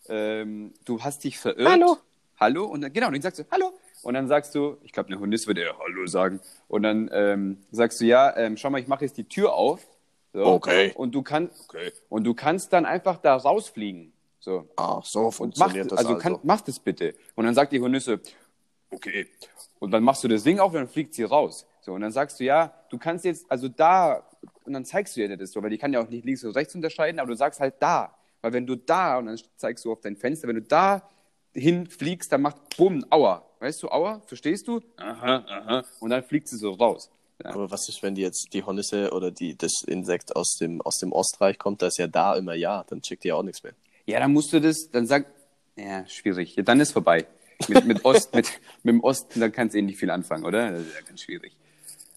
ähm, du hast dich verirrt. Hallo. Hallo. Und dann, genau, und dann sagst du, hallo. Und dann sagst du, ich glaube, eine Hornisse würde ja Hallo sagen. Und dann ähm, sagst du, ja, ähm, schau mal, ich mache jetzt die Tür auf. So. Okay. Und du kannst, okay. Und du kannst dann einfach da rausfliegen. So. Ach, so Und mach, funktioniert das also, also. Kann, mach das bitte. Und dann sagt die Hornisse, okay. Und dann machst du das Ding auf und dann fliegt sie raus. So, und dann sagst du, ja, du kannst jetzt, also da, und dann zeigst du ihr das so, weil die kann ja auch nicht links und rechts unterscheiden, aber du sagst halt da. Weil wenn du da, und dann zeigst du auf dein Fenster, wenn du da hinfliegst, dann macht bumm, aua. Weißt du, aua, verstehst du? Aha, aha. Und dann fliegt sie so raus. Ja. Aber was ist, wenn die jetzt die Hornisse oder die, das Insekt aus dem, aus dem Ostreich kommt, da ist ja da immer ja, dann schickt die ja auch nichts mehr. Ja, dann musst du das, dann sag, ja, schwierig. Ja, dann ist vorbei. Mit, mit Ost, mit, mit dem Osten, da kannst du eh nicht viel anfangen, oder? Das ist ja ganz schwierig.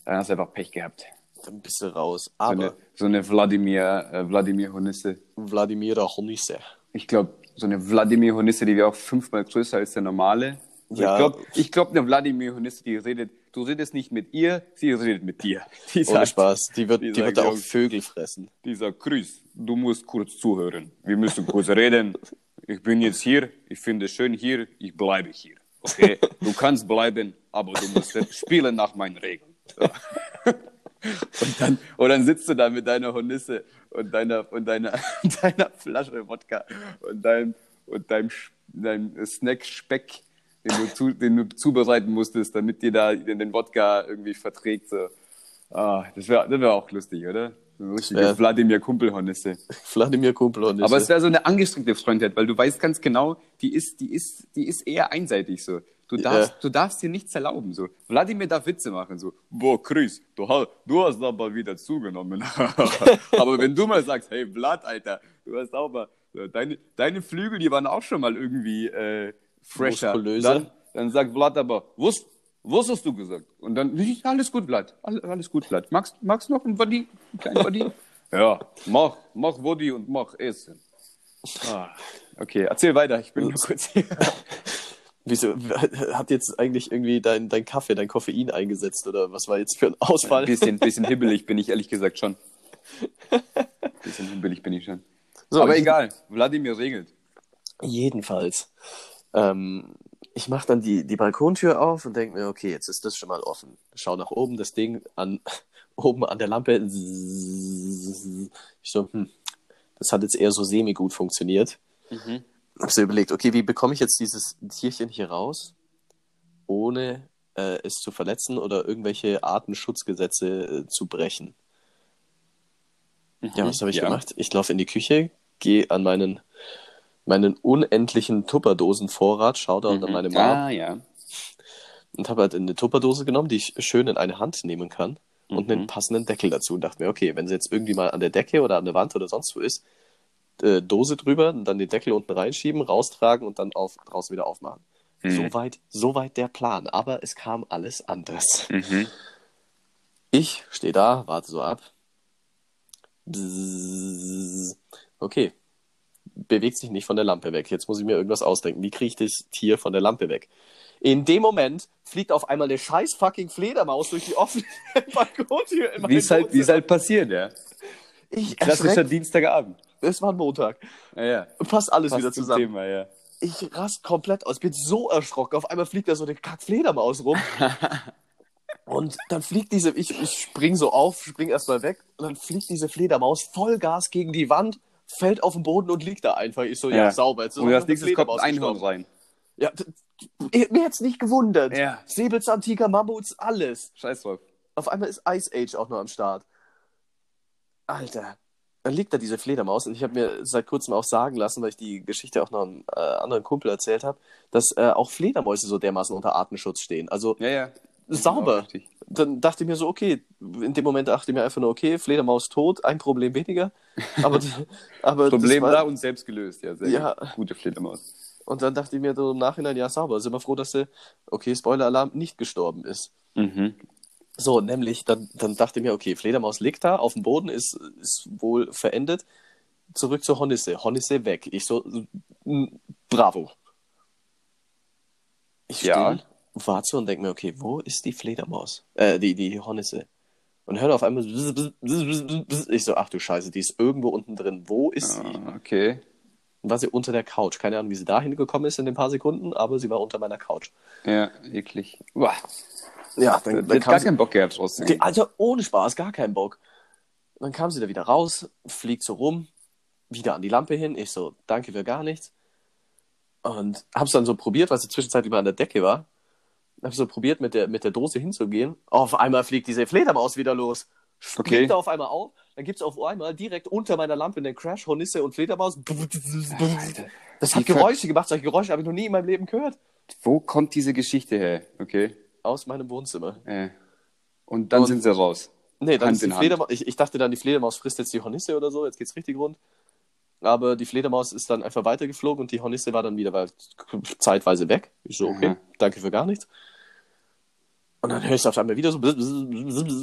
Dann hast du einfach Pech gehabt. Dann bist du raus. So Aber eine, so eine Wladimir, äh, Wladimir Hornisse. Wladimir Hornisse. Ich glaube, so eine Wladimir Hornisse, die wäre auch fünfmal größer als der normale. Also Ja. Ich glaube, ich glaub, eine Wladimir Hornisse, die redet, du redest nicht mit ihr, sie redet mit dir. Die Ohne sagt, Spaß. Die wird, die die wird sagt, auch ja, Vögel fressen. Die sagt, Chris, du musst kurz zuhören. Wir müssen kurz reden. Ich bin jetzt hier, ich finde es schön hier, ich bleibe hier. Okay? Du kannst bleiben, aber du musst spielen nach meinen Regeln. So. Und, dann, und dann sitzt du da mit deiner Hornisse und deiner, und deiner, deiner Flasche Wodka und deinem, und deinem, deinem Snack Speck, den du, zu, den du zubereiten musstest, damit dir da den Wodka irgendwie verträgt. So. Ah, das wäre das wär auch lustig, oder? Richtige Ja. Wladimir Kumpelhornisse. Wladimir Kumpelhornisse. Aber es wäre so eine angestrengte Freundheit, weil du weißt ganz genau, die ist, die ist, die ist eher einseitig so. Du darfst, Ja. du darfst dir nichts erlauben so. Wladimir darf Witze machen so. Boah, Chris, du, ha- du hast aber wieder zugenommen. aber wenn du mal sagst, hey Vlad, Alter, du hast mal, so, deine, deine Flügel, die waren auch schon mal irgendwie äh, fresher. Muskulöser. Dann, dann sagt Vlad aber, was, was hast du gesagt? Und dann, "Nee, alles gut, Vlad, alles, gut, Vlad. Magst, magst du noch ein Body, ein kleinen Body? ja, mach, mach Body und mach Essen. Ah, okay, erzähl weiter, ich bin nur kurz hier. Wieso hat jetzt eigentlich irgendwie dein, dein Kaffee, dein Koffein eingesetzt oder was war jetzt für ein Ausfall? Ein bisschen, bisschen hibbelig bin ich ehrlich gesagt schon. bisschen hibbelig bin ich schon. So, Aber egal, Wladimir regelt. Jedenfalls. Ähm, ich mache dann die, die Balkontür auf und denke mir, okay, jetzt ist das schon mal offen. Schau nach oben, das Ding an, oben an der Lampe. Ich so, hm, das hat jetzt eher so semi-gut funktioniert. Hab so überlegt, okay, wie bekomme ich jetzt dieses Tierchen hier raus, ohne äh, es zu verletzen oder irgendwelche Artenschutzgesetze äh, zu brechen? Ja, was habe ich Ja. gemacht? Ich laufe in die Küche, gehe an meinen, meinen unendlichen Tupperdosenvorrat, schau da unter meine Mama Ah, ja. und habe halt eine Tupperdose genommen, die ich schön in eine Hand nehmen kann und Mhm. einen passenden Deckel dazu und dachte mir, okay, wenn sie jetzt irgendwie mal an der Decke oder an der Wand oder sonst wo ist, äh, Dose drüber und dann den Deckel unten reinschieben, raustragen und dann auf, draußen wieder aufmachen. Mhm. Soweit, soweit der Plan. Aber es kam alles anders. Mhm. Ich stehe da, warte so ab. Bzzz. Okay. Bewegt sich nicht von der Lampe weg. Jetzt muss ich mir irgendwas ausdenken. Wie kriege ich das Tier von der Lampe weg? In dem Moment fliegt auf einmal eine scheiß fucking Fledermaus durch die offene Balkontür. Wie es halt, halt passiert, ja. Ich Klassischer erschreck. Dienstagabend. Es war ein Montag. Ja, ja. Passt alles Passt wieder zusammen. Thema, ja. Ich rast komplett aus. Bin so erschrocken. Auf einmal fliegt da so eine Kack-Fledermaus rum. Und dann fliegt diese, ich, ich spring so auf, spring erstmal weg. Und dann fliegt diese Fledermaus Vollgas gegen die Wand, fällt auf den Boden und liegt da einfach. Ich so, ja, Ja. sauber. Jetzt ist Und als nächstes kommt ein Einhorn rein. Ja, mir hätte nicht gewundert. Ja. Säbelzahntiger, Mammuts, alles. Scheiß drauf. Auf einmal ist Ice Age auch noch am Start. Alter. Dann liegt da diese Fledermaus und ich habe mir seit kurzem auch sagen lassen, weil ich die Geschichte auch noch einem äh, anderen Kumpel erzählt habe, dass äh, auch Fledermäuse so dermaßen unter Artenschutz stehen. Also Ja, ja. Sauber. dann dachte ich mir so, okay, in dem Moment dachte ich mir einfach nur, okay, Fledermaus tot, ein Problem weniger. Aber, aber Problem das da war, und selbst gelöst. Ja, sehr Ja. gut. Gute Fledermaus. Und dann dachte ich mir so im Nachhinein, ja, sauber, sind wir froh, dass sie, okay, Spoiler-Alarm, nicht gestorben ist. Mhm. So, nämlich, dann, dann dachte ich mir, okay, Fledermaus liegt da, auf dem Boden, ist, ist wohl verendet. Zurück zur Hornisse. Hornisse weg. Ich so, bravo. Ich Ja. stehe, warte und denke mir, okay, wo ist die Fledermaus? Äh, die, die Hornisse. Und höre auf einmal, bzz, bzz, bzz, ich so, ach du Scheiße, die ist irgendwo unten drin. Wo ist sie? Ah, okay. Und war sie unter der Couch. Keine Ahnung, wie sie da hingekommen ist in den paar Sekunden, aber sie war unter meiner Couch. Ja, eklig. Boah. Ja, Der hat gar keinen Bock gehabt, trotzdem. Die, Alter, ohne Spaß, gar keinen Bock. Dann kam sie da wieder raus, fliegt so rum, wieder an die Lampe hin. Ich so, danke für gar nichts. Und hab's dann so probiert, weil sie zwischenzeitlich mal an der Decke war. Hab so probiert, mit der, mit der Dose hinzugehen. Auf einmal fliegt diese Fledermaus wieder los. Springt Okay. da auf einmal auf. Dann gibt's auf einmal direkt unter meiner Lampe einen Crash, Hornisse und Fledermaus. Das hat Geräusche gemacht. Solche Geräusche habe ich noch nie in meinem Leben gehört. Wo kommt diese Geschichte her? Okay. Aus meinem Wohnzimmer. Äh. Und dann Und- sind sie raus. Nee, dann Hand ist die. Fledermaus. Ich, ich dachte dann, die Fledermaus frisst jetzt die Hornisse oder so. Jetzt geht's richtig rund. Aber die Fledermaus ist dann einfach weitergeflogen und die Hornisse war dann wieder war zeitweise weg. Ich so, okay, Aha. danke für gar nichts. Und dann höre ich auf einmal wieder so.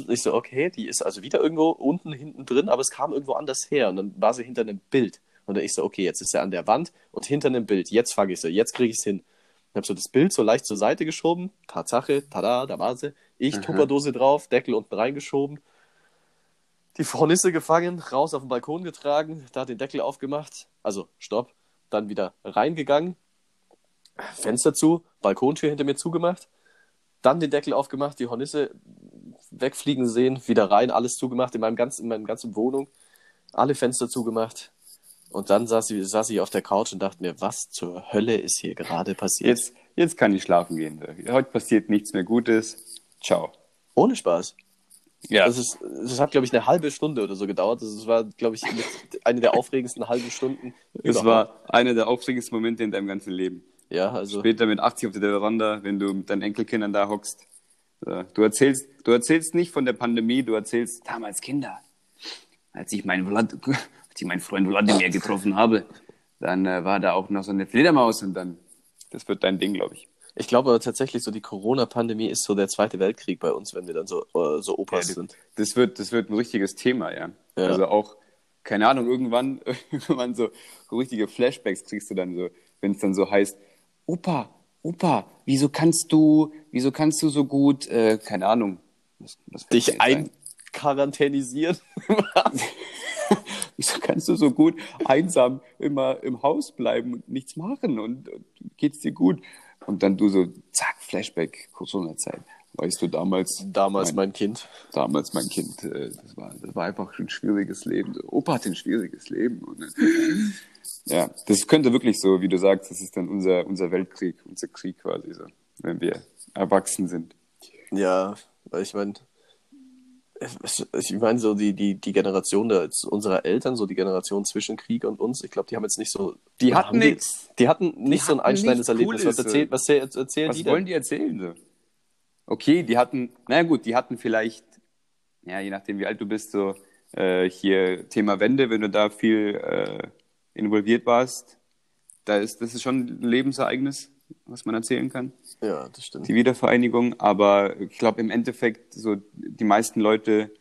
Ich so, okay, die ist also wieder irgendwo unten hinten drin, aber es kam irgendwo anders her. Und dann war sie hinter einem Bild. Und dann ich so, okay, jetzt ist sie an der Wand und hinter einem Bild. Jetzt fange ich sie, jetzt kriege ich es hin. Ich habe so das Bild so leicht zur Seite geschoben. Tatsache, tada, da war sie. Ich. Tupperdose drauf, Deckel unten reingeschoben. Die Hornisse gefangen, raus auf den Balkon getragen, da den Deckel aufgemacht. Also, stopp. Dann wieder reingegangen. Fenster zu, Balkontür hinter mir zugemacht. Dann den Deckel aufgemacht, die Hornisse wegfliegen sehen, wieder rein, alles zugemacht in meinem ganzen, in meiner ganzen Wohnung. Alle Fenster zugemacht. Und dann saß ich, saß ich auf der Couch und dachte mir, was zur Hölle ist hier gerade passiert? Jetzt, jetzt kann ich schlafen gehen. Heute passiert nichts mehr Gutes. Ciao. Ohne Spaß. Ja. Das, ist, das hat, glaube ich, eine halbe Stunde oder so gedauert. Das war, glaube ich, eine der aufregendsten halben Stunden. Es überhaupt. war einer der aufregendsten Momente in deinem ganzen Leben. Ja, also. Später mit 80 auf der Veranda, wenn du mit deinen Enkelkindern da hockst. Du erzählst, du erzählst nicht von der Pandemie, du erzählst damals Kinder. Als ich meinen, Vlad, als ich meinen Freund Wladimir getroffen habe, dann äh, war da auch noch so eine Fledermaus und dann, das wird dein Ding, glaube ich. Ich glaube aber tatsächlich, so die Corona-Pandemie ist so der Zweite Weltkrieg bei uns, wenn wir dann so, äh, so Opas Ja, sind. Das wird, das wird ein richtiges Thema, ja. Ja. Also auch, keine Ahnung, irgendwann, irgendwann so, so richtige Flashbacks kriegst du dann so, wenn es dann so heißt, Opa, Opa, wieso kannst du, wieso kannst du so gut, äh, keine Ahnung, was, was Dich einquarantänisieren. Wieso kannst du so gut einsam immer im Haus bleiben und nichts machen und, und geht's dir gut? Und dann du so, zack, Flashback, Corona-Zeit. Weißt du, damals, Damals mein, mein Kind. damals mein Kind, äh, das war, das war einfach ein schwieriges Leben. Opa hat ein schwieriges Leben. Und, dann- ja, das könnte wirklich so, wie du sagst, das ist dann unser, unser Weltkrieg, unser Krieg quasi so, wenn wir erwachsen sind. Ja, weil ich meine, ich meine so die, die, die Generation der, unserer Eltern, so die Generation zwischen Krieg und uns, ich glaube, die haben jetzt nicht so. Die hatten nix. Die, die hatten nicht so ein einschneidendes nichts Erlebnis. Was Cooles, erzählt, was erzähl- erzählen Was die wollen denn? die erzählen? So? Okay, die hatten, na gut, die hatten vielleicht, ja, je nachdem wie alt du bist, so äh, hier Thema Wende, wenn du da viel äh, involviert warst, da ist, das ist schon ein Lebensereignis, was man erzählen kann, Ja, das stimmt. die Wiedervereinigung. Aber ich glaube im Endeffekt, so die meisten Leute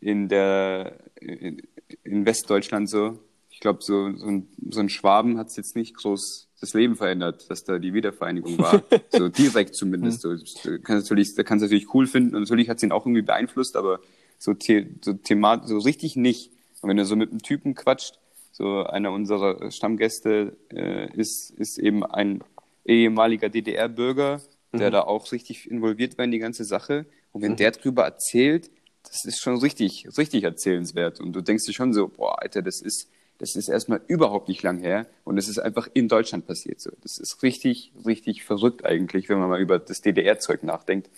in der, in, in Westdeutschland so. Ich glaube, so, so, ein, so ein Schwaben hat es jetzt nicht groß das Leben verändert, dass da die Wiedervereinigung war. so direkt zumindest. So, du kannst natürlich, da kannst du natürlich cool finden und natürlich hat es ihn auch irgendwie beeinflusst, aber so, the, so Thema, so richtig nicht. Und wenn du so mit einem Typen quatscht, so einer unserer Stammgäste äh, ist, ist eben ein ehemaliger DDR-Bürger, der mhm. da auch richtig involviert war in die ganze Sache. Und wenn mhm. der drüber erzählt, das ist schon richtig, richtig erzählenswert. Und du denkst dir schon so, boah, Alter, das ist, das ist erstmal überhaupt nicht lang her und es ist einfach in Deutschland passiert. So, das ist richtig, richtig verrückt eigentlich, wenn man mal über das DDR-Zeug nachdenkt.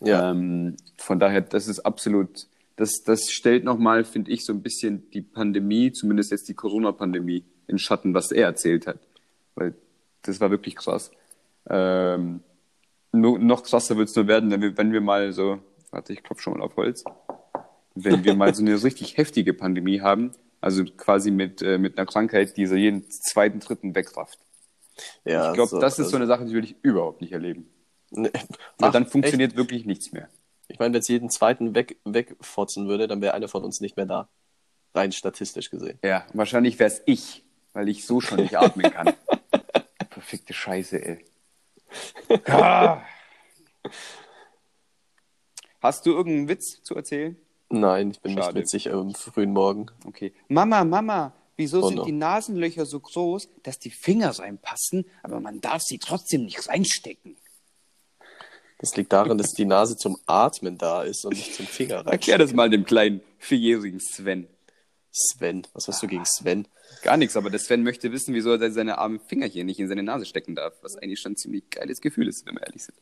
Ja. Ähm, von daher, das ist absolut, das, das stellt nochmal, finde ich, so ein bisschen die Pandemie, zumindest jetzt die Corona-Pandemie, in Schatten, was er erzählt hat. Weil das war wirklich krass. Ähm, no, noch krasser wird es nur werden, wenn wir, wenn wir mal so, warte, ich klopfe schon mal auf Holz, wenn wir mal so eine richtig heftige Pandemie haben, also quasi mit, äh, mit einer Krankheit, die so jeden zweiten, dritten wegrafft. Ja, ich glaube, so, das ist also, so eine Sache, die will ich überhaupt nicht erleben. Ne, Weil dann funktioniert echt? wirklich nichts mehr. Ich meine, wenn es jeden zweiten weg, wegfotzen würde, dann wäre einer von uns nicht mehr da. Rein statistisch gesehen. Ja, wahrscheinlich wäre es ich, weil ich so schon nicht atmen kann. Verfickte Scheiße, ey. Ah. Hast du irgendeinen Witz zu erzählen? Nein, ich bin Schade. nicht witzig am frühen Morgen. Okay. Mama, Mama, wieso oh, sind no. die Nasenlöcher so groß, dass die Finger reinpassen, aber man darf sie trotzdem nicht reinstecken? Das liegt daran, dass die Nase zum Atmen da ist und nicht zum Finger rein. Erklär das mal dem kleinen vierjährigen Sven. Sven, was hast du gegen Sven? Gar nichts, aber der Sven möchte wissen, wieso er seine armen Finger hier nicht in seine Nase stecken darf, was eigentlich schon ein ziemlich geiles Gefühl ist, wenn wir ehrlich sind.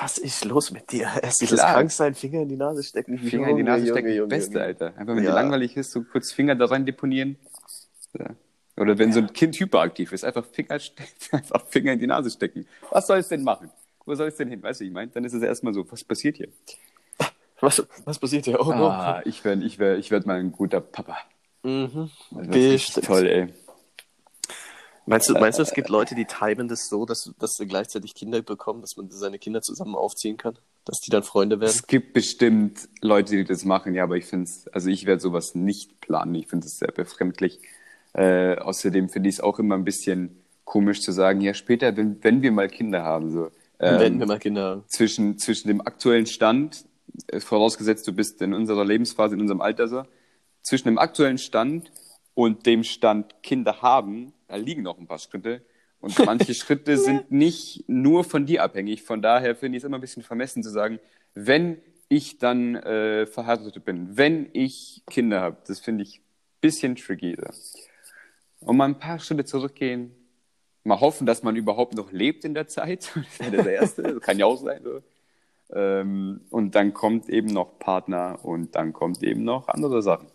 Was ist los mit dir? Erst das krank sein, Finger in die Nase stecken. Finger Junge, in die Nase Junge, stecken, Junge, Beste, Junge. Alter. Einfach, wenn ja. dir langweilig ist, so kurz Finger da rein deponieren. Ja. Oder wenn ja. so ein Kind hyperaktiv ist, einfach Finger, einfach Finger in die Nase stecken. Was soll es denn machen? Wo soll es denn hin? Weißt du, ich meine, dann ist es erstmal so, was passiert hier? Was, was passiert hier? Oh, ah, no. ich werde ich werd, ich werd mal ein guter Papa. Mhm. Also toll, ey. Meinst du, meinst du, es gibt Leute, die timen das so, dass, dass sie gleichzeitig Kinder bekommen, dass man seine Kinder zusammen aufziehen kann? Dass die dann Freunde werden? Es gibt bestimmt Leute, die das machen, ja, aber ich finde es, also ich werde sowas nicht planen. Ich finde es sehr befremdlich. Äh, außerdem finde ich es auch immer ein bisschen komisch zu sagen, ja, später, wenn, wenn wir mal Kinder haben, so. Ähm, wenn wir mal Kinder haben. Zwischen, zwischen dem aktuellen Stand, äh, vorausgesetzt du bist in unserer Lebensphase, in unserem Alter so, zwischen dem aktuellen Stand und dem Stand Kinder haben, da liegen noch ein paar Schritte. Und manche Schritte sind nicht nur von dir abhängig. Von daher finde ich es immer ein bisschen vermessen zu sagen, wenn ich dann äh, verheiratet bin, wenn ich Kinder habe, das finde ich ein bisschen tricky. Und mal ein paar Schritte zurückgehen, mal hoffen, dass man überhaupt noch lebt in der Zeit. Das wäre das Erste, das kann ja auch sein. So. Ähm, und dann kommt eben noch Partner und dann kommt eben noch andere Sachen.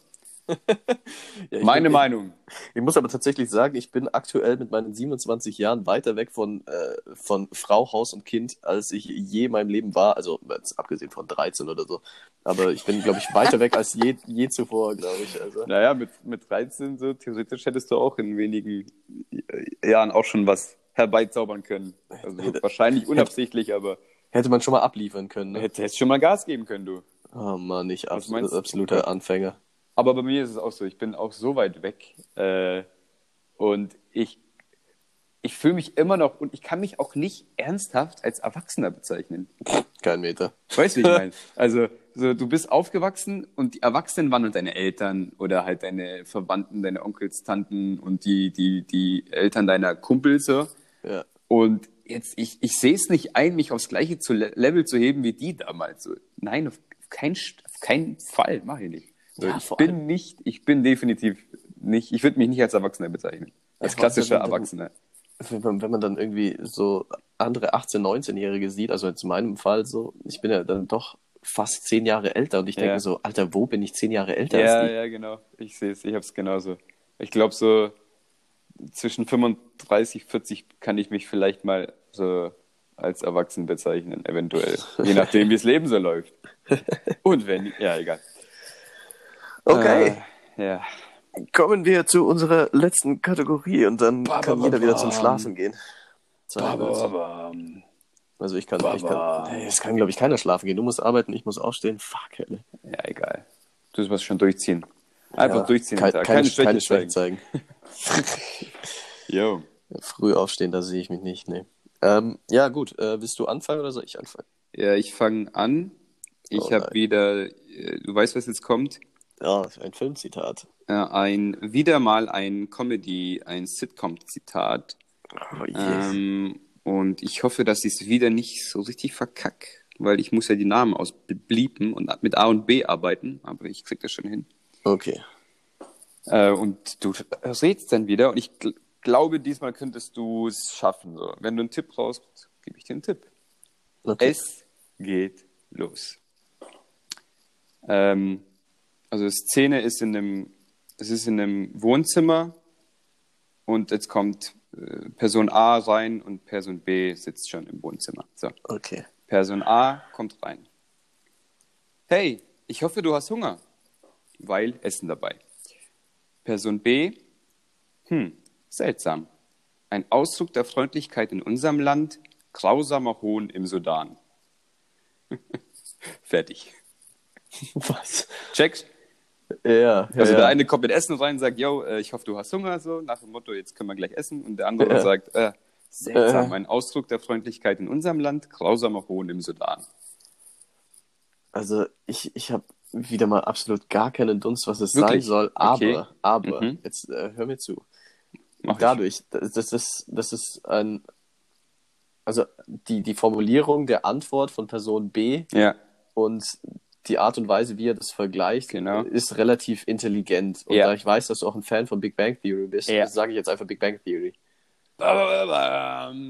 Ja, Meine ich, Meinung. Ich, muss aber tatsächlich sagen, ich bin aktuell mit meinen 27 Jahren weiter weg von, äh, von Frau, Haus und Kind, als ich je in meinem Leben war. Also abgesehen von 13 oder so. Aber ich bin, glaube ich, weiter weg als je, je zuvor, glaube ich. Also. Naja, mit, mit 13 so theoretisch hättest du auch in wenigen Jahren auch schon was herbeizaubern können. Also wahrscheinlich unabsichtlich, aber. Hätte man schon mal abliefern können. Ne? Hätte, hättest schon mal Gas geben können, du. Oh Mann, ich abs absoluter Anfänger. Aber bei mir ist es auch so, ich bin auch so weit weg äh, und ich, ich fühle mich immer noch und ich kann mich auch nicht ernsthaft als Erwachsener bezeichnen. Kein Meter. Weißt du, wie ich meine? Also, so, du bist aufgewachsen und die Erwachsenen waren und deine Eltern oder halt deine Verwandten, deine Onkels, Tanten und die, die, die Eltern deiner Kumpels so. Ja. Und jetzt, ich, ich sehe es nicht ein, mich aufs gleiche zu Level zu heben wie die damals. So, nein, auf keinen auf keinen Fall, mache ich nicht. Ja, ich bin nicht, ich bin definitiv nicht, ich würde mich nicht als Erwachsener bezeichnen. Als ja, klassischer Erwachsener. Wenn man, wenn man dann irgendwie so andere 18-, 19-Jährige sieht, also in meinem Fall so, ich bin ja dann doch fast zehn Jahre älter und ich denke ja. so, Alter, wo bin ich zehn Jahre älter ja, als die? Ja, genau. Ich sehe es, ich habe es genauso. Ich glaube so zwischen 35, 40 kann ich mich vielleicht mal so als Erwachsen bezeichnen, eventuell. Je nachdem, wie das Leben so läuft. Und wenn, ja, egal. Okay. Äh, ja. Kommen wir zu unserer letzten Kategorie und dann ba, kann ba, jeder ba, wieder zum Schlafen gehen. Also ich kann, ich kann, es kann glaube ich keiner schlafen gehen. Du musst arbeiten, ich muss aufstehen. Fuck, hell. Ja, egal. Du musst schon durchziehen. Einfach Ja, durchziehen. Kein, Tag. keine, Schwäche keine Schwäche zeigen. Jo. Früh aufstehen, da sehe ich mich nicht, nee. Ähm, ja, gut. Äh, willst du anfangen oder soll ich anfangen? Ja, ich fange an. Ich Oh habe wieder, äh, du weißt, was jetzt kommt, Ja, ein Filmzitat. ein wieder mal ein Comedy, ein Sitcom-Zitat. Oh, je. Ähm, und ich hoffe, dass ich es wieder nicht so richtig verkack, weil ich muss ja die Namen ausbliepen und mit A und B arbeiten, aber ich krieg das schon hin. Okay. Äh, und du rätst dann wieder und ich gl glaube, diesmal könntest du es schaffen. So. Wenn du einen Tipp brauchst, gebe ich dir einen Tipp. okay. Es geht los. Ähm, also die Szene ist in einem, es ist in einem Wohnzimmer und jetzt kommt äh, Person A rein und Person B sitzt schon im Wohnzimmer. So. Okay. Person A kommt rein. Hey, ich hoffe, du hast Hunger, weil Essen dabei. Person B, hm, seltsam. Ein Ausdruck der Freundlichkeit in unserem Land, grausamer Hohn im Sudan. Fertig. Was? Checkst? Ja. Also ja. der eine kommt mit Essen rein und sagt, yo, äh, ich hoffe, du hast Hunger, so nach dem Motto, jetzt können wir gleich essen. Und der andere Ja. sagt, äh, seltsam, Äh. ein Ausdruck der Freundlichkeit in unserem Land, grausamer Hohn im Sudan. Also ich, ich habe wieder mal absolut gar keinen Dunst, was es Wirklich? sein soll. Aber, Okay. aber, Mhm. jetzt äh, hör mir zu. Mach ich. Dadurch, das, das, ist, das ist ein, also die, die Formulierung der Antwort von Person B Ja, und die Art und Weise, wie er das vergleicht, Genau. ist relativ intelligent. Und Ja. da ich weiß, dass du auch ein Fan von Big Bang Theory bist, Ja. sage ich jetzt einfach Big Bang Theory.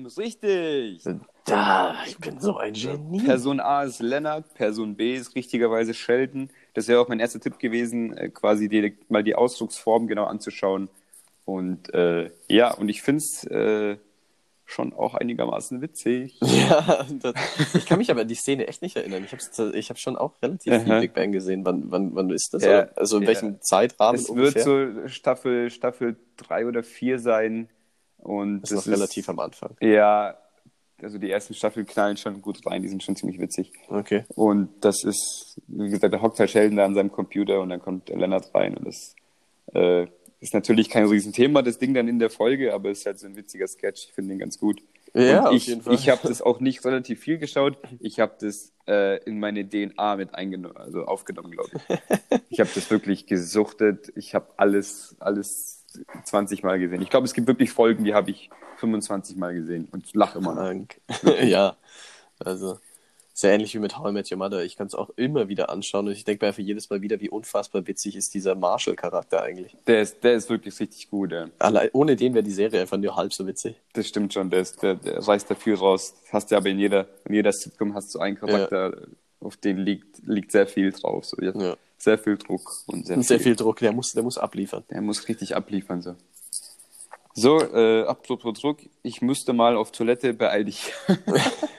Ist richtig. Da, ich bin so ein Genie. Person A ist Lennart, Person B ist richtigerweise Sheldon. Das wäre auch mein erster Tipp gewesen, äh, quasi die, mal die Ausdrucksform genau anzuschauen. Und äh, ja, und ich finde es äh, schon auch einigermaßen witzig. Ja, das, ich kann mich aber an die Szene echt nicht erinnern. Ich habe ich hab schon auch relativ viel. Big Bang gesehen. Wann, wann, wann ist das? Ja, also in ja. welchem Zeitrahmen Es ungefähr? wird so Staffel, Staffel drei oder vier sein. Und das ist noch relativ am Anfang. Ja, also die ersten Staffeln knallen schon gut rein, die sind schon ziemlich witzig. Okay. Und das ist, wie gesagt, da hockt halt Sheldon da an seinem Computer und dann kommt Lennart rein und das äh, ist natürlich kein Riesenthema, das Ding dann in der Folge, aber es ist halt so ein witziger Sketch, ich finde den ganz gut. Ja, und auf ich, jeden Fall. ich habe das auch nicht relativ viel geschaut, ich habe das äh, in meine DNA mit eingenommen, also aufgenommen, glaube ich. Ich habe das wirklich gesuchtet, ich habe alles, alles 20 Mal gesehen. Ich glaube, es gibt wirklich Folgen, die habe ich 25 Mal gesehen und lache immer noch. Ja, also sehr ähnlich wie mit How I Met Your Mother. Ich kann es auch immer wieder anschauen und ich denke mir einfach jedes Mal wieder, wie unfassbar witzig ist dieser Marshall-Charakter eigentlich. Der ist, der ist wirklich richtig gut, ja. Allein, ohne den wäre die Serie einfach nur halb so witzig. Das stimmt schon, der, ist, der, der reißt dafür raus. Hast ja aber in jeder, in jeder Sitcom hast du einen Charakter, auf den liegt, liegt sehr viel drauf. So. Ja. Ja. Sehr viel Druck und sehr, Und sehr viel Druck, der muss, der muss abliefern. Der muss richtig abliefern. So, so äh, apropos Druck, ich müsste mal auf Toilette, beeil dich.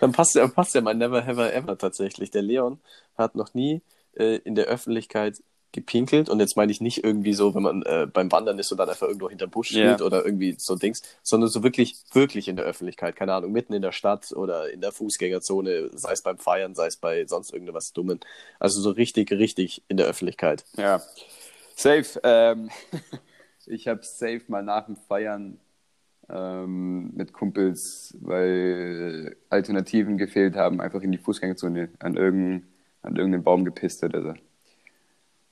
Dann passt ja, passt ja mein Never Ever Ever tatsächlich. Der Leon hat noch nie äh, in der Öffentlichkeit gepinkelt und jetzt meine ich nicht irgendwie so, wenn man äh, beim Wandern ist und dann einfach irgendwo hinter Busch steht oder irgendwie so Dings, sondern so wirklich, wirklich in der Öffentlichkeit, keine Ahnung, mitten in der Stadt oder in der Fußgängerzone, sei es beim Feiern, sei es bei sonst irgendwas Dummen. Also so richtig, richtig in der Öffentlichkeit. Ja, safe. Ähm, ich habe safe mal nach dem Feiern ähm, mit Kumpels, weil Alternativen gefehlt haben, einfach in die Fußgängerzone an irgendeinen, an irgendeinen Baum gepisst oder so.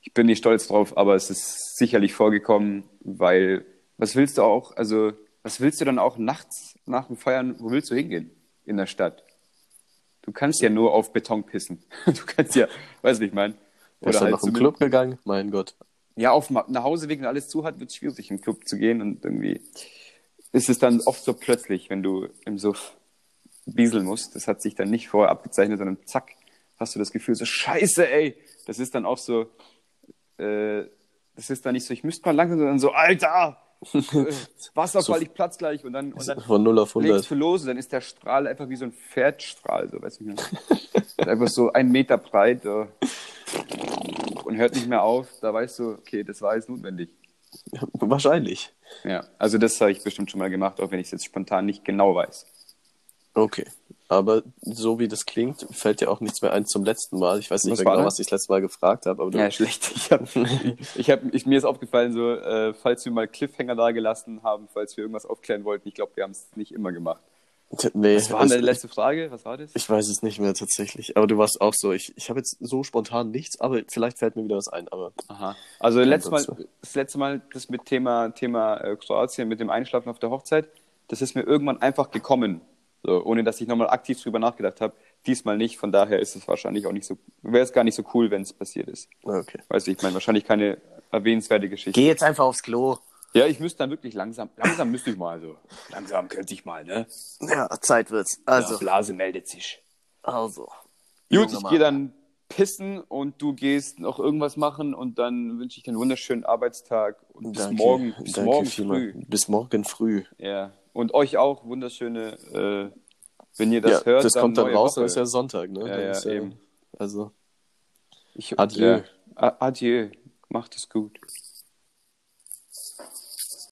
Ich bin nicht stolz drauf, aber es ist sicherlich vorgekommen, weil was willst du auch, also was willst du dann auch nachts nach dem Feiern, wo willst du hingehen in der Stadt? Du kannst ja nur auf Beton pissen. Du kannst ja, weiß nicht, mein. Ist dann noch im zumindest- Club gegangen? Mein Gott. ja, auf dem Nachhauseweg, wenn alles zu hat, wird es schwierig, in den Club zu gehen und irgendwie ist es dann oft so plötzlich, wenn du im Suff bieseln musst. Das hat sich dann nicht vorher abgezeichnet, sondern zack, hast du das Gefühl, so scheiße, ey. Das ist dann auch so, äh, das ist dann nicht so, ich müsste mal langsam, sondern so, Alter, äh, Wasserfall, ich platz gleich und dann, und dann Von 0 auf legst 100. du los und dann ist der Strahl einfach wie so ein Pferdstrahl, so, weißt du, ist einfach so ein Meter breit so, und hört nicht mehr auf. Da weißt du, okay, das war jetzt notwendig. Wahrscheinlich. Ja, also das habe ich bestimmt schon mal gemacht, auch wenn ich es jetzt spontan nicht genau weiß. Okay. Aber so wie das klingt, fällt dir auch nichts mehr ein zum letzten Mal. Ich weiß nicht Was mehr genau, das? was ich das letzte Mal gefragt habe. Aber du, Ja, schlecht. Ich hab, ich hab, ich, mir ist aufgefallen, so, äh, falls wir mal Cliffhanger da gelassen haben, falls wir irgendwas aufklären wollten, ich glaube, wir haben es nicht immer gemacht. Nee, Was war deine letzte Frage? Was war das? Ich weiß es nicht mehr tatsächlich. Aber du warst auch so. Ich, ich habe jetzt so spontan nichts, aber vielleicht fällt mir wieder was ein. Aber Aha. Also letztes Mal, das letzte Mal, das mit Thema, Thema äh, Kroatien, mit dem Einschlafen auf der Hochzeit, das ist mir irgendwann einfach gekommen. So, ohne dass ich nochmal aktiv drüber nachgedacht habe. Diesmal nicht, von daher ist es wahrscheinlich auch nicht so, wäre es gar nicht so cool, wenn es passiert ist. okay. Weißt du, ich meine, wahrscheinlich keine erwähnenswerte Geschichte. Geh jetzt einfach aufs Klo. Ja, ich müsste dann wirklich langsam, langsam müsste ich mal so. Langsam könnte ich mal, ne? Ja, Zeit wird's. Also. Also, Blase meldet sich. also. Gut, ich gehe dann pissen und du gehst noch irgendwas machen und dann wünsche ich dir einen wunderschönen Arbeitstag und bis Danke, morgen, bis danke morgen früh. Bis morgen früh. Ja. Und euch auch wunderschöne, äh, wenn ihr das ja, hört, das kommt dann raus, Woche. dann ist ja Sonntag, ne? Ja, Dann ja, ist eben. Also, Ich, Adieu. Ja. Adieu. Macht es gut.